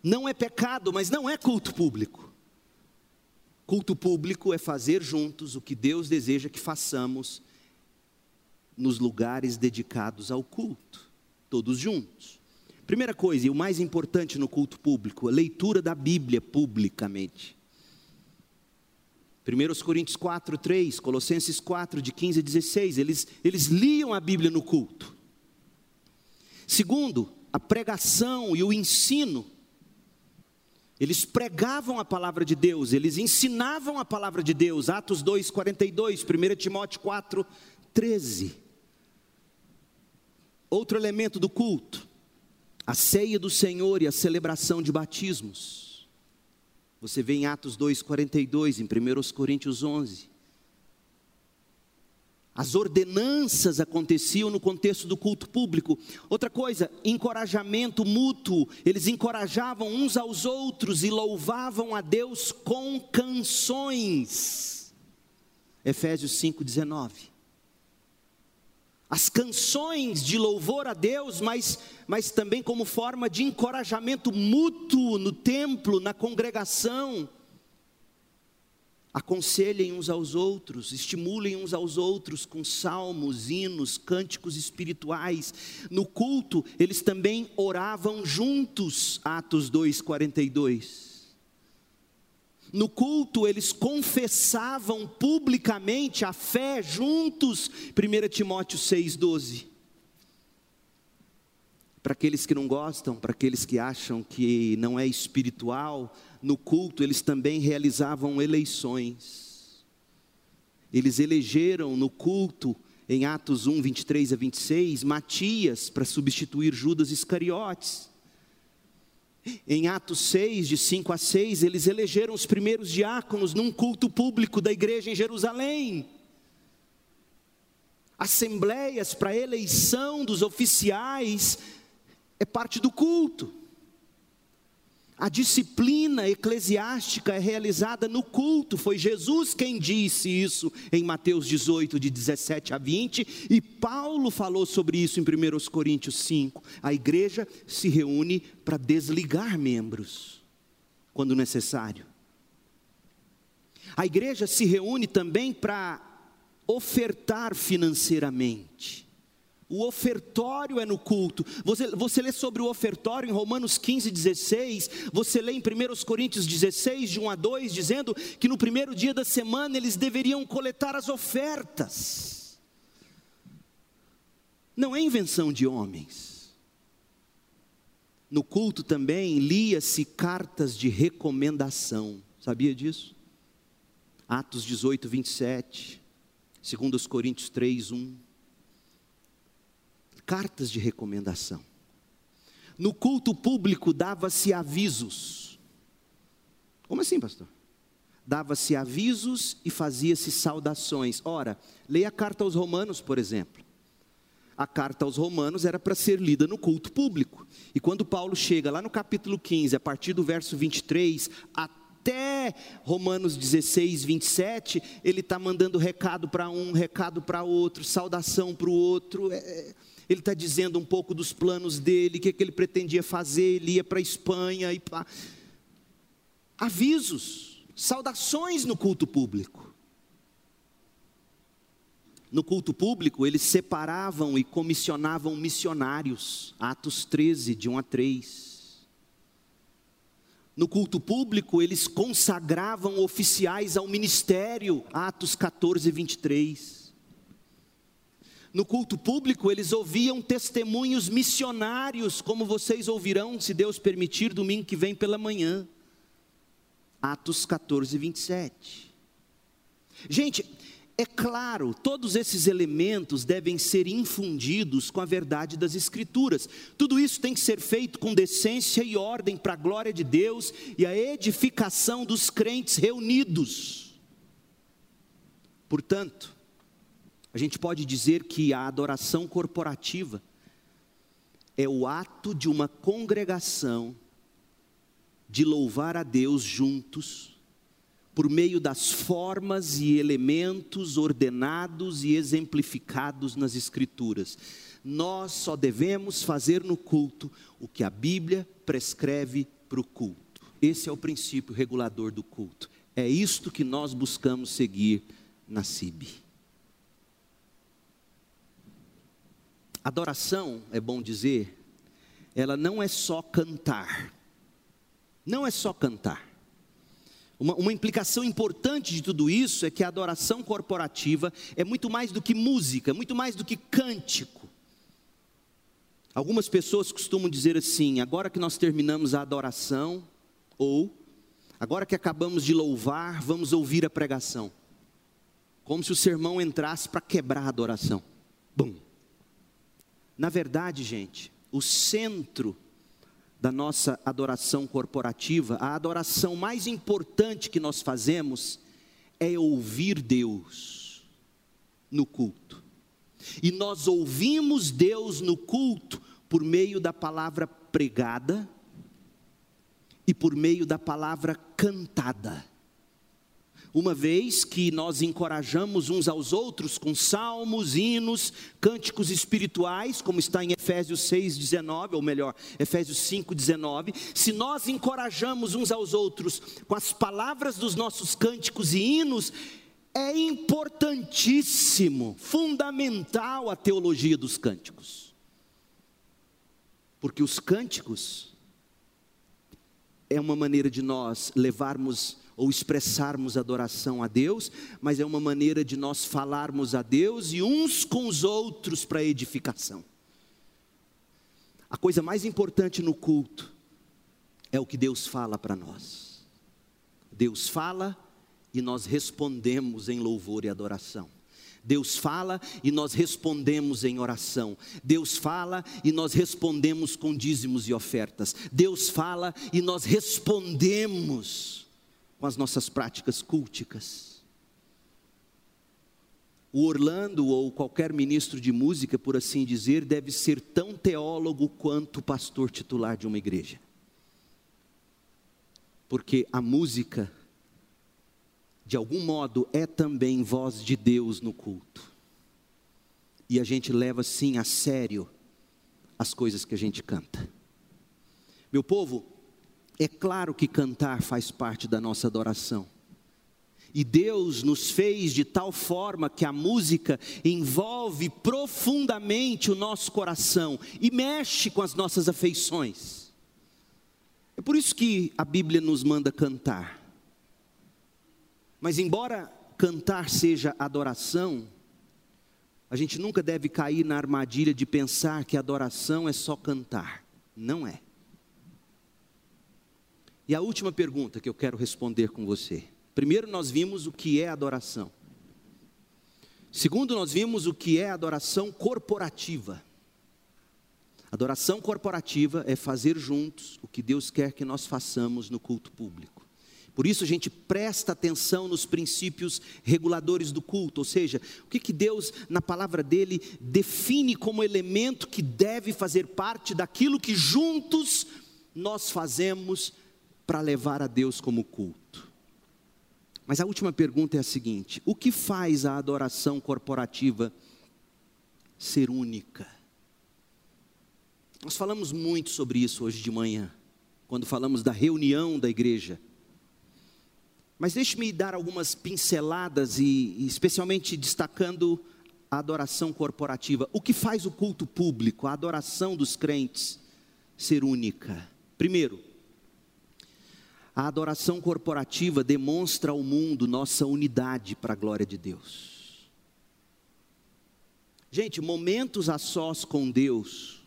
[SPEAKER 1] Não é pecado, mas não é culto público. Culto público é fazer juntos o que Deus deseja que façamos nos lugares dedicados ao culto, todos juntos. Primeira coisa, e o mais importante no culto público, a leitura da Bíblia publicamente. 1 Coríntios 4, 3, Colossenses 4, de 15 a 16, eles, eles liam a Bíblia no culto. Segundo, a pregação e o ensino eles pregavam a palavra de Deus, eles ensinavam a palavra de Deus. Atos 2, 42, 1 Timóteo 4, 13. Outro elemento do culto, a ceia do Senhor e a celebração de batismos. Você vê em Atos 2, 42, em 1 Coríntios 11. As ordenanças aconteciam no contexto do culto público. Outra coisa, encorajamento mútuo. Eles encorajavam uns aos outros e louvavam a Deus com canções. Efésios 5:19. As canções de louvor a Deus, mas, mas também como forma de encorajamento mútuo no templo, na congregação aconselhem uns aos outros, estimulem uns aos outros com salmos, hinos, cânticos espirituais. No culto, eles também oravam juntos, Atos 2:42. No culto, eles confessavam publicamente a fé juntos, 1 Timóteo 6,12. Para aqueles que não gostam, para aqueles que acham que não é espiritual, no culto, eles também realizavam eleições. Eles elegeram no culto, em Atos 1, 23 a 26, Matias para substituir Judas Iscariotes. Em Atos 6, de 5 a 6, eles elegeram os primeiros diáconos num culto público da igreja em Jerusalém. Assembleias para eleição dos oficiais é parte do culto. A disciplina eclesiástica é realizada no culto, foi Jesus quem disse isso em Mateus 18, de 17 a 20, e Paulo falou sobre isso em 1 Coríntios 5. A igreja se reúne para desligar membros, quando necessário. A igreja se reúne também para ofertar financeiramente. O ofertório é no culto. Você, você lê sobre o ofertório em Romanos 15, 16. Você lê em 1 Coríntios 16, de 1 a 2, dizendo que no primeiro dia da semana eles deveriam coletar as ofertas. Não é invenção de homens. No culto também lia-se cartas de recomendação. Sabia disso? Atos 18, 27. 2 Coríntios 3, 1 cartas de recomendação. No culto público dava-se avisos. Como assim, pastor? dava-se avisos e fazia-se saudações. Ora, leia a carta aos Romanos, por exemplo. A carta aos Romanos era para ser lida no culto público. E quando Paulo chega lá no capítulo 15, a partir do verso 23 até Romanos 16, 27, ele está mandando recado para um, recado para outro, saudação para o outro. É, é, ele está dizendo um pouco dos planos dele, o que, que ele pretendia fazer. Ele ia para a Espanha e para. Avisos, saudações no culto público no culto público, eles separavam e comissionavam missionários, Atos 13, de 1 a 3. No culto público, eles consagravam oficiais ao ministério, Atos 14, 23. No culto público, eles ouviam testemunhos missionários, como vocês ouvirão, se Deus permitir, domingo que vem pela manhã. Atos 14, 27. Gente, é claro, todos esses elementos devem ser infundidos com a verdade das Escrituras. Tudo isso tem que ser feito com decência e ordem para a glória de Deus e a edificação dos crentes reunidos. Portanto, a gente pode dizer que a adoração corporativa é o ato de uma congregação de louvar a Deus juntos por meio das formas e elementos ordenados e exemplificados nas Escrituras. Nós só devemos fazer no culto o que a Bíblia prescreve para o culto. Esse é o princípio regulador do culto. É isto que nós buscamos seguir na CIB. Adoração, é bom dizer, ela não é só cantar. Não é só cantar. Uma, uma, implicação importante de tudo isso é que a adoração corporativa é muito mais do que música, muito mais do que cântico. Algumas pessoas costumam dizer assim: agora que nós terminamos a adoração, ou agora que acabamos de louvar, vamos ouvir a pregação. Como se o sermão entrasse para quebrar a adoração. Bum. Na verdade, gente, o centro da nossa adoração corporativa, a adoração mais importante que nós fazemos é ouvir Deus no culto. E nós ouvimos Deus no culto por meio da palavra pregada e por meio da palavra cantada uma vez que nós encorajamos uns aos outros com salmos, hinos, cânticos espirituais, como está em Efésios 6:19, ou melhor, Efésios 5:19, se nós encorajamos uns aos outros com as palavras dos nossos cânticos e hinos, é importantíssimo, fundamental a teologia dos cânticos. Porque os cânticos é uma maneira de nós levarmos ou expressarmos adoração a Deus, mas é uma maneira de nós falarmos a Deus e uns com os outros para edificação. A coisa mais importante no culto é o que Deus fala para nós. Deus fala e nós respondemos em louvor e adoração. Deus fala e nós respondemos em oração. Deus fala e nós respondemos com dízimos e ofertas. Deus fala e nós respondemos com as nossas práticas culticas. O Orlando ou qualquer ministro de música, por assim dizer, deve ser tão teólogo quanto pastor titular de uma igreja. Porque a música, de algum modo, é também voz de Deus no culto. E a gente leva sim a sério as coisas que a gente canta. Meu povo, é claro que cantar faz parte da nossa adoração. E Deus nos fez de tal forma que a música envolve profundamente o nosso coração e mexe com as nossas afeições. É por isso que a Bíblia nos manda cantar. Mas, embora cantar seja adoração, a gente nunca deve cair na armadilha de pensar que adoração é só cantar. Não é. E a última pergunta que eu quero responder com você. Primeiro, nós vimos o que é adoração. Segundo, nós vimos o que é adoração corporativa. Adoração corporativa é fazer juntos o que Deus quer que nós façamos no culto público. Por isso a gente presta atenção nos princípios reguladores do culto, ou seja, o que, que Deus, na palavra dele, define como elemento que deve fazer parte daquilo que juntos nós fazemos para levar a Deus como culto. Mas a última pergunta é a seguinte: o que faz a adoração corporativa ser única? Nós falamos muito sobre isso hoje de manhã, quando falamos da reunião da igreja. Mas deixe-me dar algumas pinceladas e, especialmente destacando a adoração corporativa. O que faz o culto público, a adoração dos crentes ser única? Primeiro, a adoração corporativa demonstra ao mundo nossa unidade para a glória de Deus. Gente, momentos a sós com Deus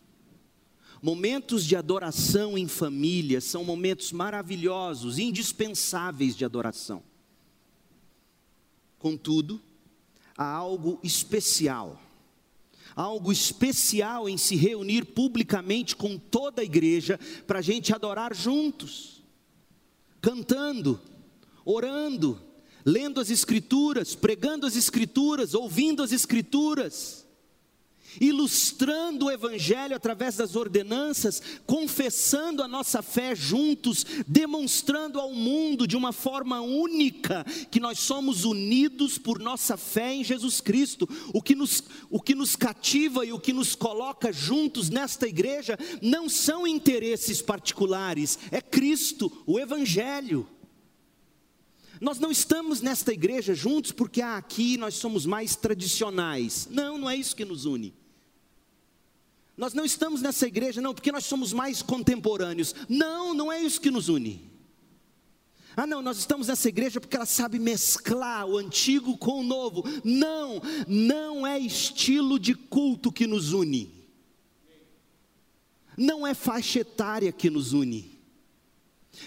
[SPEAKER 1] Momentos de adoração em família são momentos maravilhosos, indispensáveis de adoração. Contudo, há algo especial, algo especial em se reunir publicamente com toda a igreja para a gente adorar juntos, cantando, orando, lendo as Escrituras, pregando as Escrituras, ouvindo as Escrituras ilustrando o Evangelho através das ordenanças, confessando a nossa fé juntos, demonstrando ao mundo de uma forma única que nós somos unidos por nossa fé em Jesus Cristo. O que nos, o que nos cativa e o que nos coloca juntos nesta igreja não são interesses particulares, é Cristo, o Evangelho. Nós não estamos nesta igreja juntos porque ah, aqui nós somos mais tradicionais. Não, não é isso que nos une. Nós não estamos nessa igreja, não, porque nós somos mais contemporâneos. Não, não é isso que nos une. Ah, não, nós estamos nessa igreja porque ela sabe mesclar o antigo com o novo. Não, não é estilo de culto que nos une. Não é faixa etária que nos une.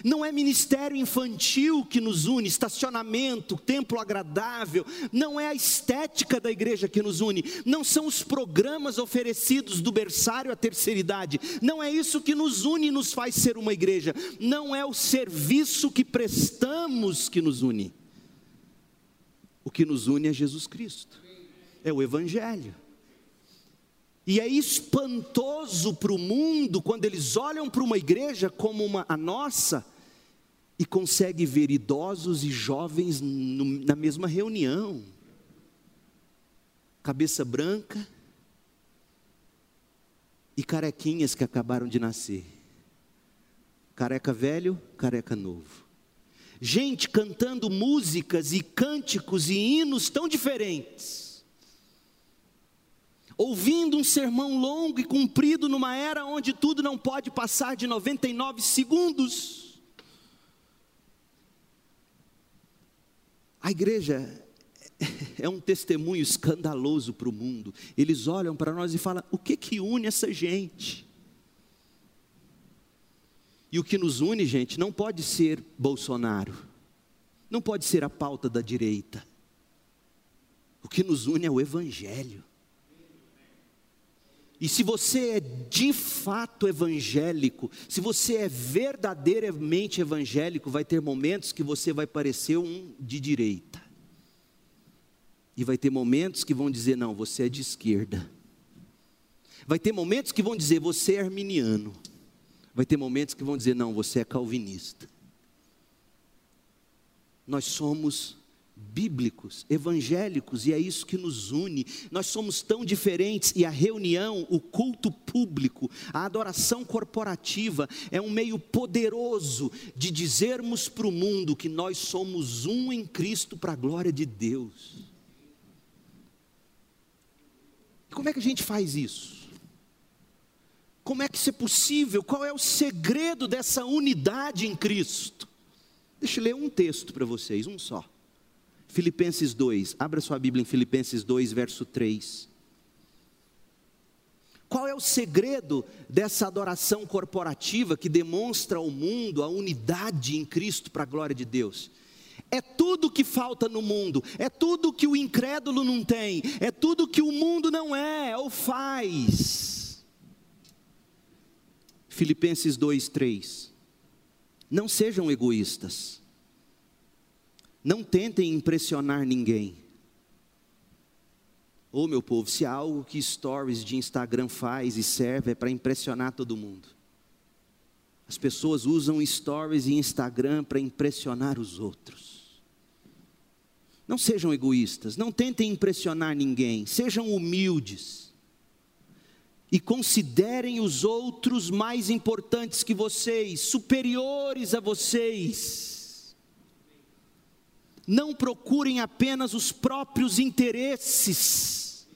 [SPEAKER 1] Não é ministério infantil que nos une, estacionamento, templo agradável, não é a estética da igreja que nos une, não são os programas oferecidos do berçário à terceira idade, não é isso que nos une e nos faz ser uma igreja, não é o serviço que prestamos que nos une. O que nos une é Jesus Cristo, é o Evangelho. E é espantoso para o mundo quando eles olham para uma igreja como uma, a nossa e conseguem ver idosos e jovens no, na mesma reunião. Cabeça branca e carequinhas que acabaram de nascer. Careca velho, careca novo. Gente cantando músicas e cânticos e hinos tão diferentes ouvindo um sermão longo e comprido numa era onde tudo não pode passar de 99 segundos. A igreja é um testemunho escandaloso para o mundo. Eles olham para nós e falam: o que que une essa gente? E o que nos une, gente, não pode ser Bolsonaro, não pode ser a pauta da direita. O que nos une é o Evangelho. E se você é de fato evangélico, se você é verdadeiramente evangélico, vai ter momentos que você vai parecer um de direita. E vai ter momentos que vão dizer, não, você é de esquerda. Vai ter momentos que vão dizer, você é arminiano. Vai ter momentos que vão dizer, não, você é calvinista. Nós somos bíblicos, evangélicos, e é isso que nos une. Nós somos tão diferentes e a reunião, o culto público, a adoração corporativa é um meio poderoso de dizermos para o mundo que nós somos um em Cristo para a glória de Deus. E como é que a gente faz isso? Como é que isso é possível? Qual é o segredo dessa unidade em Cristo? Deixa eu ler um texto para vocês, um só. Filipenses 2, abra sua Bíblia em Filipenses 2, verso 3. Qual é o segredo dessa adoração corporativa que demonstra ao mundo a unidade em Cristo para a glória de Deus? É tudo que falta no mundo, é tudo que o incrédulo não tem, é tudo que o mundo não é ou faz. Filipenses 2, 3. Não sejam egoístas Não tentem impressionar ninguém. Ô oh, meu povo, se há algo que stories de Instagram faz e serve é para impressionar todo mundo. As pessoas usam stories e Instagram para impressionar os outros. Não sejam egoístas, não tentem impressionar ninguém, sejam humildes. E considerem os outros mais importantes que vocês, superiores a vocês. Não procurem apenas os próprios interesses.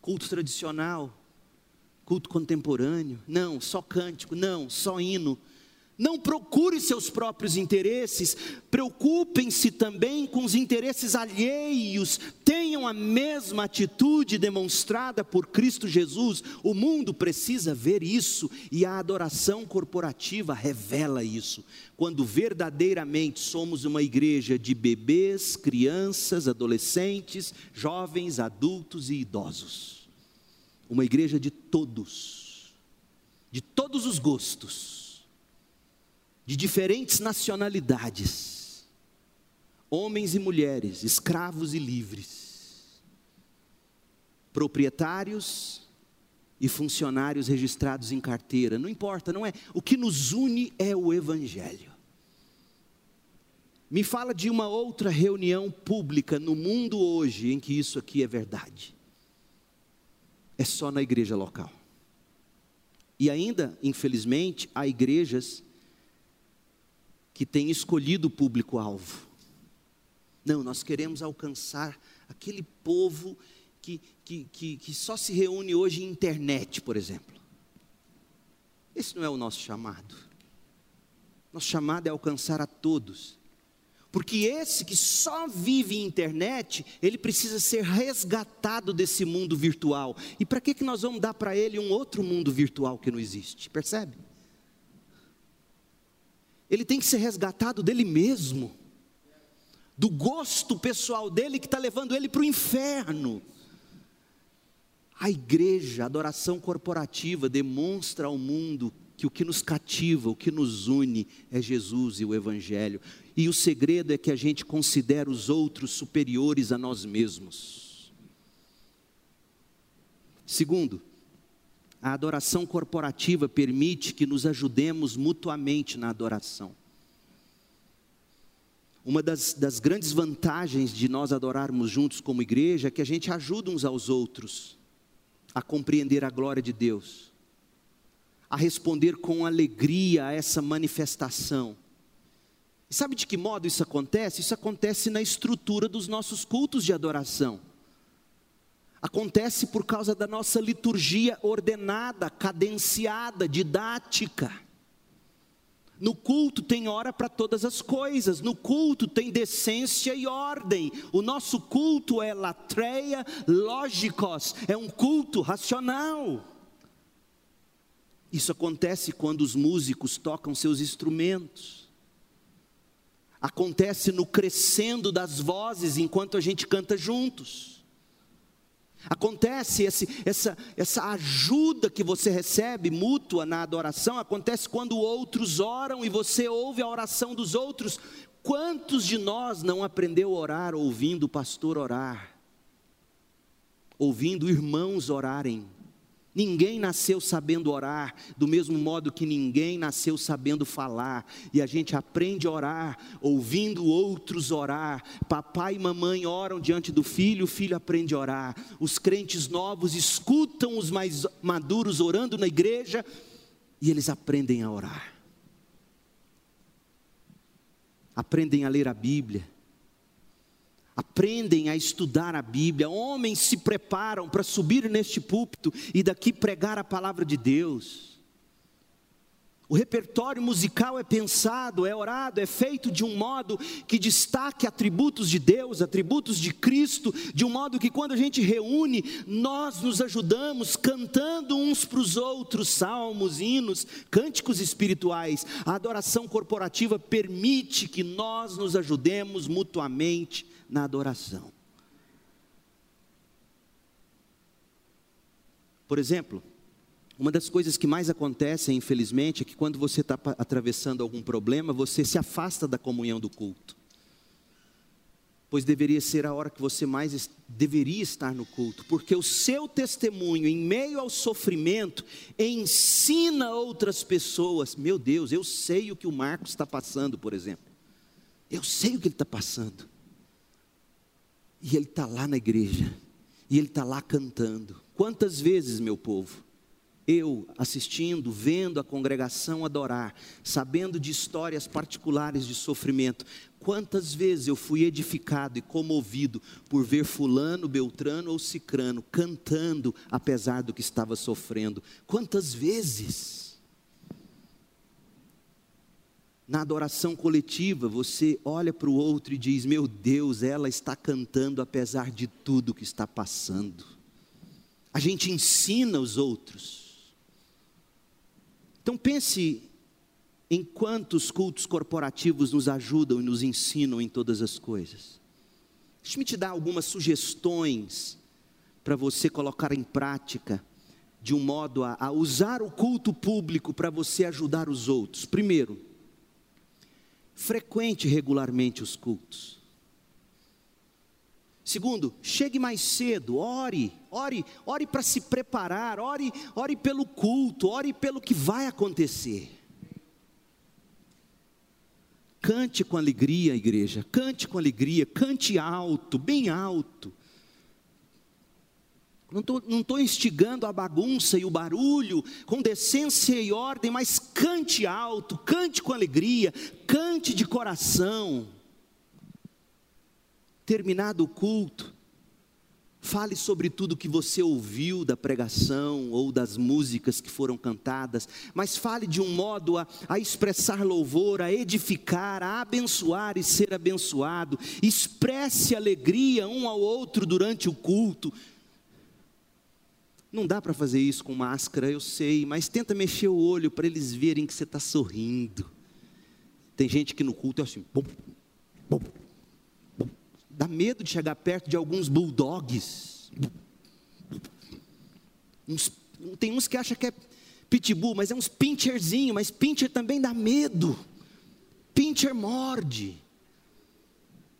[SPEAKER 1] Culto tradicional, culto contemporâneo, não, só cântico, não, só hino. Não procure seus próprios interesses, preocupem-se também com os interesses alheios, tenham a mesma atitude demonstrada por Cristo Jesus. O mundo precisa ver isso e a adoração corporativa revela isso. Quando verdadeiramente somos uma igreja de bebês, crianças, adolescentes, jovens, adultos e idosos uma igreja de todos, de todos os gostos, de diferentes nacionalidades, homens e mulheres, escravos e livres, proprietários e funcionários registrados em carteira, não importa, não é. O que nos une é o Evangelho. Me fala de uma outra reunião pública no mundo hoje em que isso aqui é verdade é só na igreja local. E ainda, infelizmente, há igrejas que têm escolhido o público-alvo. Não, nós queremos alcançar aquele povo que, que, que, que só se reúne hoje em internet, por exemplo. Esse não é o nosso chamado. Nosso chamado é alcançar a todos. Porque esse que só vive em internet, ele precisa ser resgatado desse mundo virtual. E para que, que nós vamos dar para ele um outro mundo virtual que não existe? Percebe? Ele tem que ser resgatado dele mesmo, do gosto pessoal dele que está levando ele para o inferno. A igreja, a adoração corporativa, demonstra ao mundo que o que nos cativa, o que nos une é Jesus e o Evangelho. E o segredo é que a gente considera os outros superiores a nós mesmos. Segundo, a adoração corporativa permite que nos ajudemos mutuamente na adoração. Uma das, das grandes vantagens de nós adorarmos juntos como igreja é que a gente ajuda uns aos outros a compreender a glória de Deus a responder com alegria a essa manifestação. E sabe de que modo isso acontece? Isso acontece na estrutura dos nossos cultos de adoração. Acontece por causa da nossa liturgia ordenada, cadenciada, didática. No culto tem hora para todas as coisas, no culto tem decência e ordem. O nosso culto é latreia lógicos, é um culto racional. Isso acontece quando os músicos tocam seus instrumentos. Acontece no crescendo das vozes enquanto a gente canta juntos. Acontece esse, essa, essa ajuda que você recebe mútua na adoração, acontece quando outros oram e você ouve a oração dos outros. Quantos de nós não aprendeu a orar ouvindo o pastor orar? Ouvindo irmãos orarem? Ninguém nasceu sabendo orar, do mesmo modo que ninguém nasceu sabendo falar. E a gente aprende a orar, ouvindo outros orar. Papai e mamãe oram diante do filho, o filho aprende a orar. Os crentes novos escutam os mais maduros orando na igreja e eles aprendem a orar. Aprendem a ler a Bíblia aprendem a estudar a Bíblia, homens se preparam para subir neste púlpito e daqui pregar a palavra de Deus. O repertório musical é pensado, é orado, é feito de um modo que destaque atributos de Deus, atributos de Cristo, de um modo que quando a gente reúne, nós nos ajudamos cantando uns para os outros salmos, hinos, cânticos espirituais. A adoração corporativa permite que nós nos ajudemos mutuamente na adoração. Por exemplo, uma das coisas que mais acontecem, infelizmente, é que quando você está atravessando algum problema, você se afasta da comunhão do culto. pois deveria ser a hora que você mais deveria estar no culto, porque o seu testemunho em meio ao sofrimento ensina outras pessoas. Meu Deus, eu sei o que o Marcos está passando, por exemplo. Eu sei o que ele está passando. E ele está lá na igreja, e ele está lá cantando. Quantas vezes, meu povo, eu assistindo, vendo a congregação adorar, sabendo de histórias particulares de sofrimento, quantas vezes eu fui edificado e comovido por ver Fulano, Beltrano ou Cicrano cantando apesar do que estava sofrendo, quantas vezes. Na adoração coletiva, você olha para o outro e diz: Meu Deus, ela está cantando apesar de tudo que está passando. A gente ensina os outros. Então pense em quantos cultos corporativos nos ajudam e nos ensinam em todas as coisas. Deixe-me te dar algumas sugestões para você colocar em prática, de um modo a, a usar o culto público para você ajudar os outros. Primeiro, frequente regularmente os cultos. Segundo, chegue mais cedo, ore, ore, ore para se preparar, ore, ore pelo culto, ore pelo que vai acontecer. Cante com alegria, igreja, cante com alegria, cante alto, bem alto. Não estou não tô instigando a bagunça e o barulho, com decência e ordem, mas cante alto, cante com alegria, cante de coração terminado o culto, fale sobre tudo que você ouviu da pregação ou das músicas que foram cantadas, mas fale de um modo a, a expressar louvor, a edificar, a abençoar e ser abençoado. Expresse alegria um ao outro durante o culto. Não dá para fazer isso com máscara, eu sei, mas tenta mexer o olho para eles verem que você está sorrindo. Tem gente que no culto é assim, Dá medo de chegar perto de alguns bulldogs. Uns, tem uns que acham que é pitbull, mas é uns pincherzinho, mas pincher também dá medo. Pincher morde.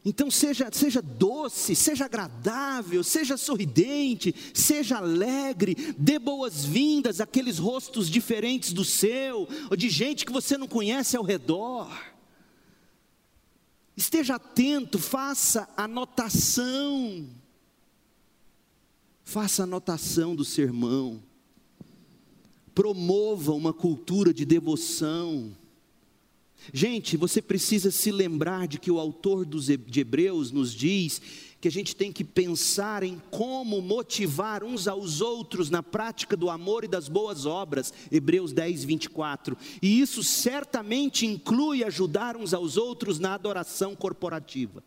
[SPEAKER 1] Então seja, seja doce, seja agradável, seja sorridente, seja alegre, dê boas-vindas àqueles rostos diferentes do seu, ou de gente que você não conhece ao redor. Esteja atento, faça anotação. Faça anotação do sermão. Promova uma cultura de devoção. Gente, você precisa se lembrar de que o autor dos de Hebreus nos diz que a gente tem que pensar em como motivar uns aos outros na prática do amor e das boas obras, Hebreus 10, 24. E isso certamente inclui ajudar uns aos outros na adoração corporativa.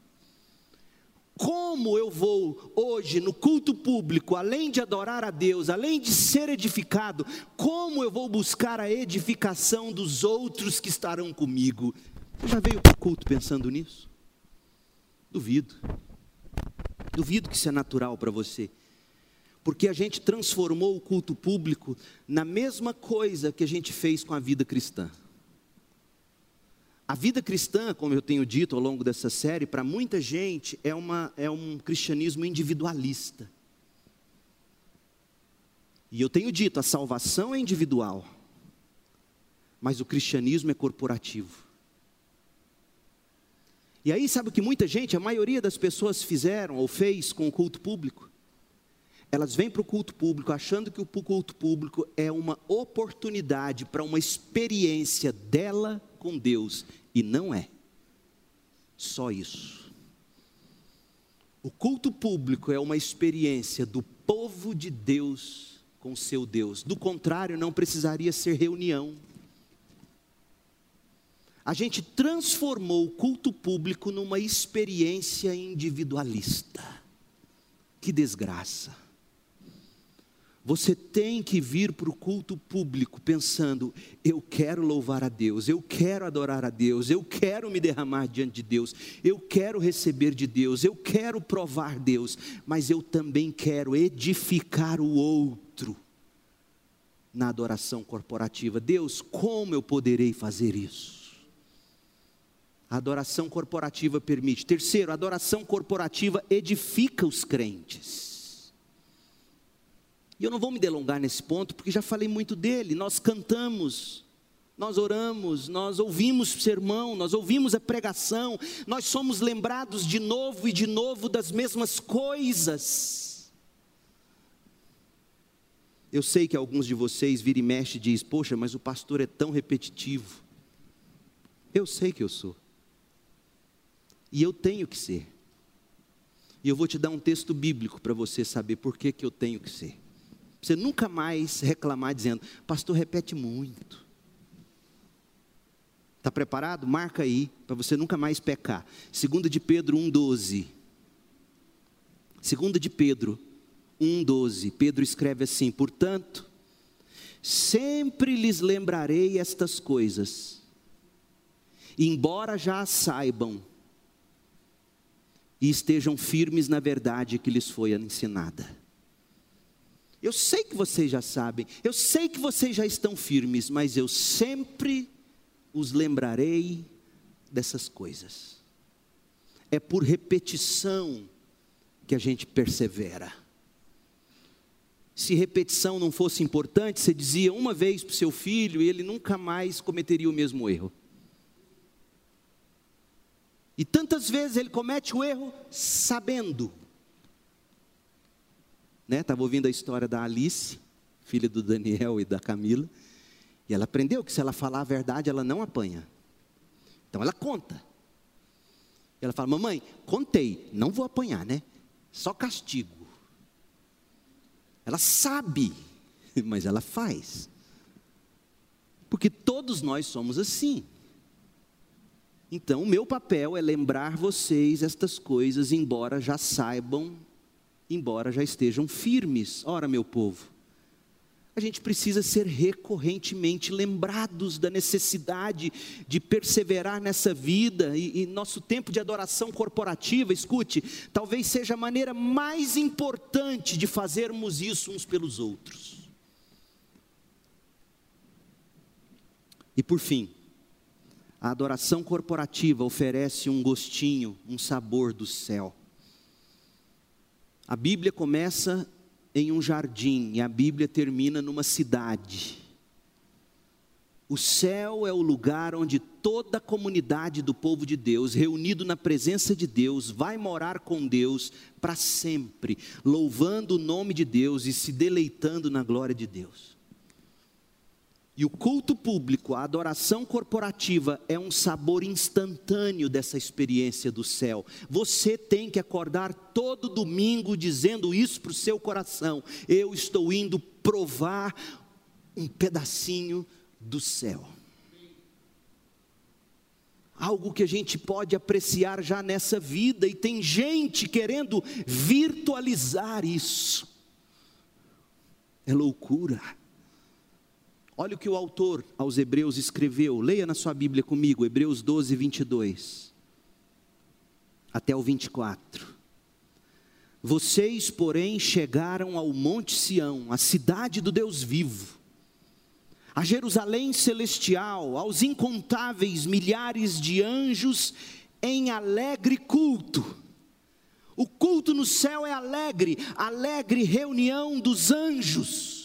[SPEAKER 1] Como eu vou hoje no culto público, além de adorar a Deus, além de ser edificado, como eu vou buscar a edificação dos outros que estarão comigo? Você já veio para o culto pensando nisso? Duvido. Duvido que isso é natural para você. Porque a gente transformou o culto público na mesma coisa que a gente fez com a vida cristã. A vida cristã, como eu tenho dito ao longo dessa série, para muita gente é, uma, é um cristianismo individualista. E eu tenho dito, a salvação é individual, mas o cristianismo é corporativo. E aí, sabe o que muita gente, a maioria das pessoas fizeram ou fez com o culto público? Elas vêm para o culto público achando que o culto público é uma oportunidade para uma experiência dela com Deus, e não é. Só isso. O culto público é uma experiência do povo de Deus com seu Deus. Do contrário, não precisaria ser reunião a gente transformou o culto público numa experiência individualista. Que desgraça. Você tem que vir para o culto público pensando: eu quero louvar a Deus, eu quero adorar a Deus, eu quero me derramar diante de Deus, eu quero receber de Deus, eu quero provar Deus, mas eu também quero edificar o outro na adoração corporativa. Deus, como eu poderei fazer isso? A adoração corporativa permite. Terceiro, a adoração corporativa edifica os crentes. E eu não vou me delongar nesse ponto, porque já falei muito dele. Nós cantamos, nós oramos, nós ouvimos sermão, nós ouvimos a pregação, nós somos lembrados de novo e de novo das mesmas coisas. Eu sei que alguns de vocês viram e mexe e diz: "Poxa, mas o pastor é tão repetitivo". Eu sei que eu sou. E eu tenho que ser. E eu vou te dar um texto bíblico para você saber por que, que eu tenho que ser. Você nunca mais reclamar dizendo, pastor repete muito. Está preparado? Marca aí, para você nunca mais pecar. Segunda de Pedro 1,12. Segunda de Pedro 1,12. Pedro escreve assim: Portanto, sempre lhes lembrarei estas coisas, embora já as saibam, e estejam firmes na verdade que lhes foi ensinada. Eu sei que vocês já sabem, eu sei que vocês já estão firmes, mas eu sempre os lembrarei dessas coisas. É por repetição que a gente persevera. Se repetição não fosse importante, você dizia uma vez para o seu filho e ele nunca mais cometeria o mesmo erro. E tantas vezes ele comete o erro sabendo. Né? Estava ouvindo a história da Alice, filha do Daniel e da Camila, e ela aprendeu que se ela falar a verdade, ela não apanha. Então ela conta. Ela fala: Mamãe, contei, não vou apanhar, né? Só castigo. Ela sabe, mas ela faz. Porque todos nós somos assim. Então, o meu papel é lembrar vocês estas coisas, embora já saibam, embora já estejam firmes. Ora, meu povo, a gente precisa ser recorrentemente lembrados da necessidade de perseverar nessa vida, e, e, nosso tempo de adoração corporativa, escute, talvez seja a maneira mais importante de fazermos isso uns pelos outros. E por fim, a adoração corporativa oferece um gostinho, um sabor do céu. A Bíblia começa em um jardim e a Bíblia termina numa cidade. O céu é o lugar onde toda a comunidade do povo de Deus, reunido na presença de Deus, vai morar com Deus para sempre, louvando o nome de Deus e se deleitando na glória de Deus. E o culto público, a adoração corporativa é um sabor instantâneo dessa experiência do céu. Você tem que acordar todo domingo dizendo isso para o seu coração: eu estou indo provar um pedacinho do céu. Algo que a gente pode apreciar já nessa vida, e tem gente querendo virtualizar isso. É loucura. Olha o que o autor aos Hebreus escreveu, leia na sua Bíblia comigo, Hebreus 12, 22 até o 24. Vocês, porém, chegaram ao Monte Sião, a cidade do Deus vivo, a Jerusalém celestial, aos incontáveis milhares de anjos em alegre culto. O culto no céu é alegre, alegre reunião dos anjos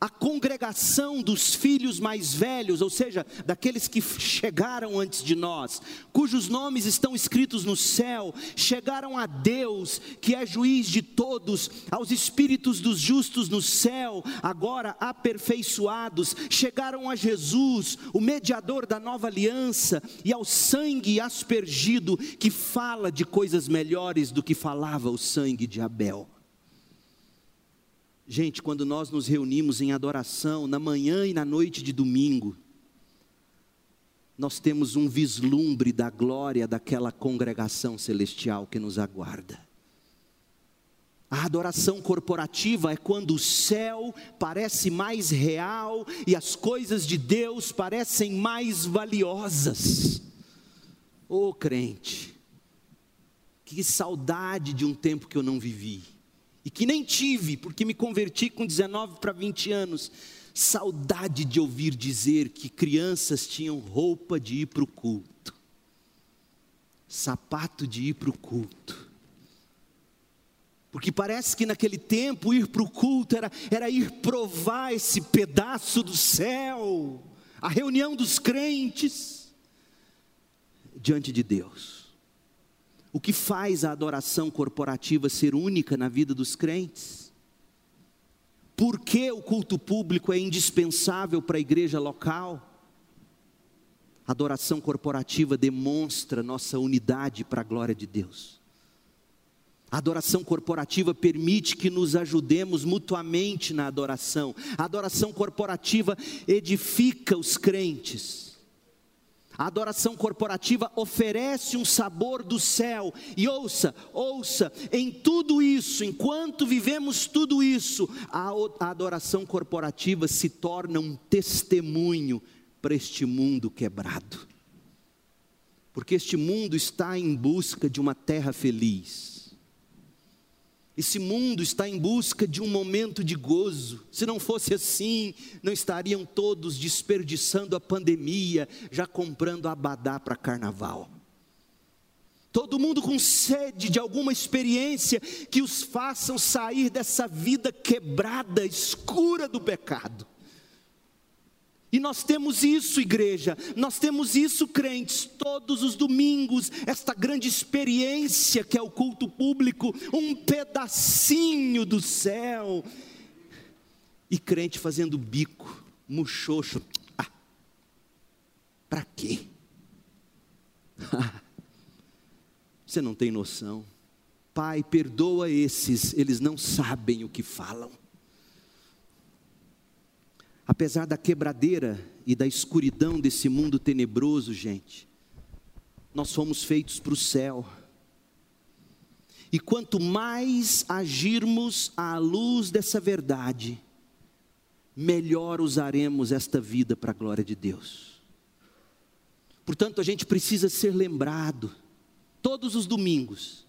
[SPEAKER 1] a congregação dos filhos mais velhos, ou seja, daqueles que chegaram antes de nós, cujos nomes estão escritos no céu, chegaram a Deus, que é juiz de todos, aos espíritos dos justos no céu, agora aperfeiçoados, chegaram a Jesus, o mediador da nova aliança, e ao sangue aspergido, que fala de coisas melhores do que falava o sangue de Abel. Gente, quando nós nos reunimos em adoração, na manhã e na noite de domingo, nós temos um vislumbre da glória daquela congregação celestial que nos aguarda. A adoração corporativa é quando o céu parece mais real e as coisas de Deus parecem mais valiosas. Ô oh, crente, que saudade de um tempo que eu não vivi e que nem tive, porque me converti com 19 para 20 anos. saudade de ouvir dizer que crianças tinham roupa de ir para o culto, sapato de ir para o culto. Porque parece que naquele tempo ir para o culto era, era ir provar esse pedaço do céu, a reunião dos crentes diante de Deus. O que faz a adoração corporativa ser única na vida dos crentes? Por que o culto público é indispensável para a igreja local? A adoração corporativa demonstra nossa unidade para a glória de Deus. A adoração corporativa permite que nos ajudemos mutuamente na adoração. A adoração corporativa edifica os crentes. A adoração corporativa oferece um sabor do céu. E ouça, ouça, em tudo isso, enquanto vivemos tudo isso, a adoração corporativa se torna um testemunho para este mundo quebrado. Porque este mundo está em busca de uma terra feliz esse mundo está em busca de um momento de gozo. Se não fosse assim, não estariam todos desperdiçando a pandemia, já comprando abadá para carnaval. Todo mundo com sede de alguma experiência que os façam sair dessa vida quebrada, escura do pecado. E nós temos isso, igreja, nós temos isso, crentes, todos os domingos, esta grande experiência que é o culto público, um pedacinho do céu. E crente fazendo bico, muxoxo. Ah, para quê? Você não tem noção. Pai, perdoa esses, eles não sabem o que falam. Apesar da quebradeira e da escuridão desse mundo tenebroso, gente, nós fomos feitos para o céu. E quanto mais agirmos à luz dessa verdade, melhor usaremos esta vida para a glória de Deus. Portanto, a gente precisa ser lembrado, todos os domingos,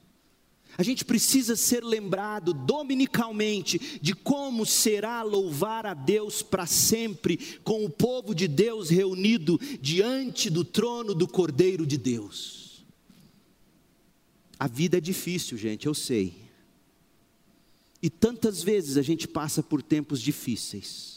[SPEAKER 1] a gente precisa ser lembrado dominicalmente de como será louvar a Deus para sempre, com o povo de Deus reunido diante do trono do Cordeiro de Deus. A vida é difícil, gente, eu sei. E tantas vezes a gente passa por tempos difíceis.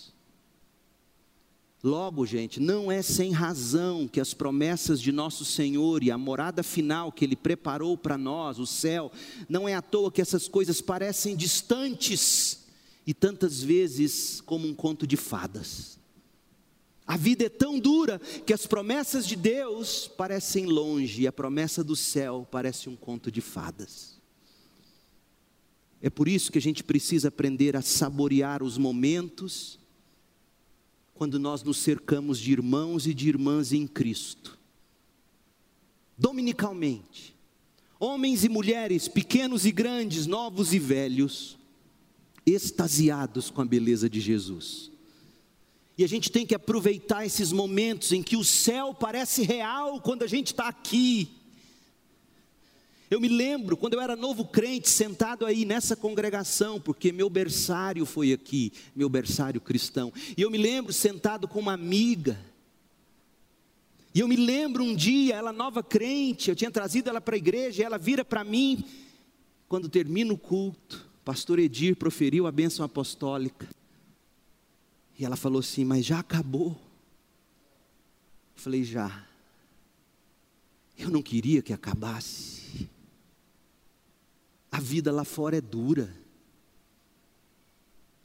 [SPEAKER 1] Logo, gente, não é sem razão que as promessas de nosso Senhor e a morada final que Ele preparou para nós, o céu, não é à toa que essas coisas parecem distantes e tantas vezes como um conto de fadas. A vida é tão dura que as promessas de Deus parecem longe e a promessa do céu parece um conto de fadas. É por isso que a gente precisa aprender a saborear os momentos quando nós nos cercamos de irmãos e de irmãs em Cristo. Dominicalmente, homens e mulheres, pequenos e grandes, novos e velhos, extasiados com a beleza de Jesus. E a gente tem que aproveitar esses momentos em que o céu parece real quando a gente está aqui eu me lembro quando eu era novo crente, sentado aí nessa congregação, porque meu berçário foi aqui, meu berçário cristão. E eu me lembro sentado com uma amiga. E eu me lembro um dia, ela nova crente, eu tinha trazido ela para a igreja, e ela vira para mim, quando termina o culto, pastor Edir proferiu a bênção apostólica. E ela falou assim: Mas já acabou? Eu falei: Já. Eu não queria que acabasse. A vida lá fora é dura.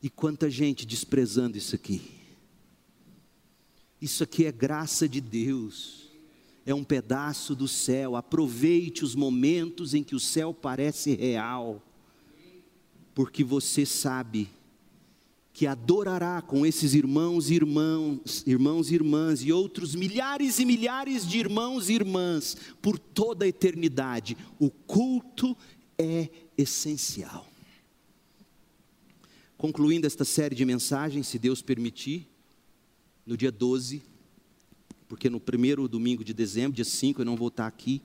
[SPEAKER 1] E quanta gente desprezando isso aqui. Isso aqui é graça de Deus. É um pedaço do céu. Aproveite os momentos em que o céu parece real. Porque você sabe que adorará com esses irmãos e irmãos, irmãos e irmãs e outros milhares e milhares de irmãos e irmãs por toda a eternidade. O culto é essencial. Concluindo esta série de mensagens, se Deus permitir, no dia 12, porque no primeiro domingo de dezembro, dia 5, eu não vou estar aqui.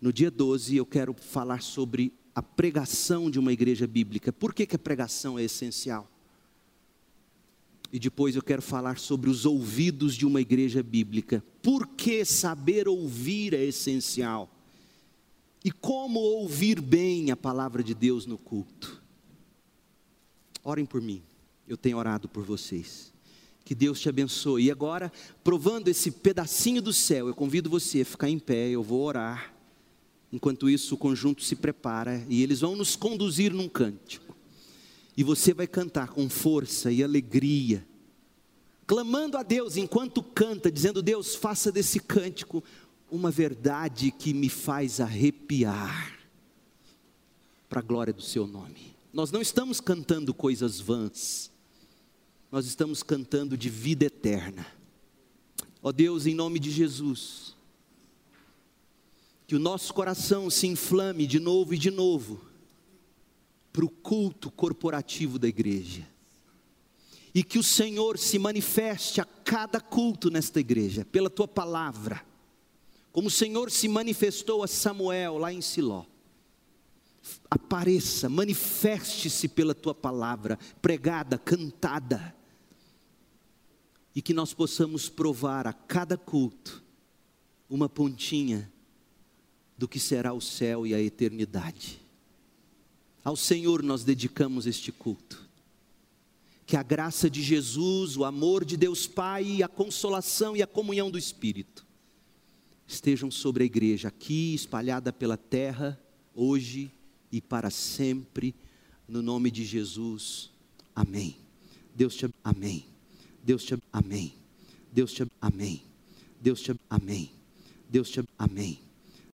[SPEAKER 1] No dia 12, eu quero falar sobre a pregação de uma igreja bíblica. Por que, que a pregação é essencial? E depois eu quero falar sobre os ouvidos de uma igreja bíblica. Por que saber ouvir é essencial? E como ouvir bem a palavra de Deus no culto? Orem por mim, eu tenho orado por vocês. Que Deus te abençoe. E agora, provando esse pedacinho do céu, eu convido você a ficar em pé, eu vou orar. Enquanto isso, o conjunto se prepara e eles vão nos conduzir num cântico. E você vai cantar com força e alegria, clamando a Deus enquanto canta, dizendo: Deus, faça desse cântico uma verdade que me faz arrepiar, para a glória do Seu nome. Nós não estamos cantando coisas vãs, nós estamos cantando de vida eterna. Ó Deus, em nome de Jesus, que o nosso coração se inflame de novo e de novo para o culto corporativo da igreja. E que o Senhor se manifeste a cada culto nesta igreja, pela tua palavra, como o Senhor se manifestou a Samuel lá em Siló. Apareça, manifeste-se pela tua palavra, pregada, cantada, e que nós possamos provar a cada culto uma pontinha do que será o céu e a eternidade. Ao Senhor nós dedicamos este culto. Que a graça de Jesus, o amor de Deus Pai, a consolação e a comunhão do Espírito estejam sobre a igreja aqui, espalhada pela terra, hoje e para sempre, no nome de Jesus. Amém. Deus te amém. Deus te amém. Deus te amém. Deus te amém. Deus te amém.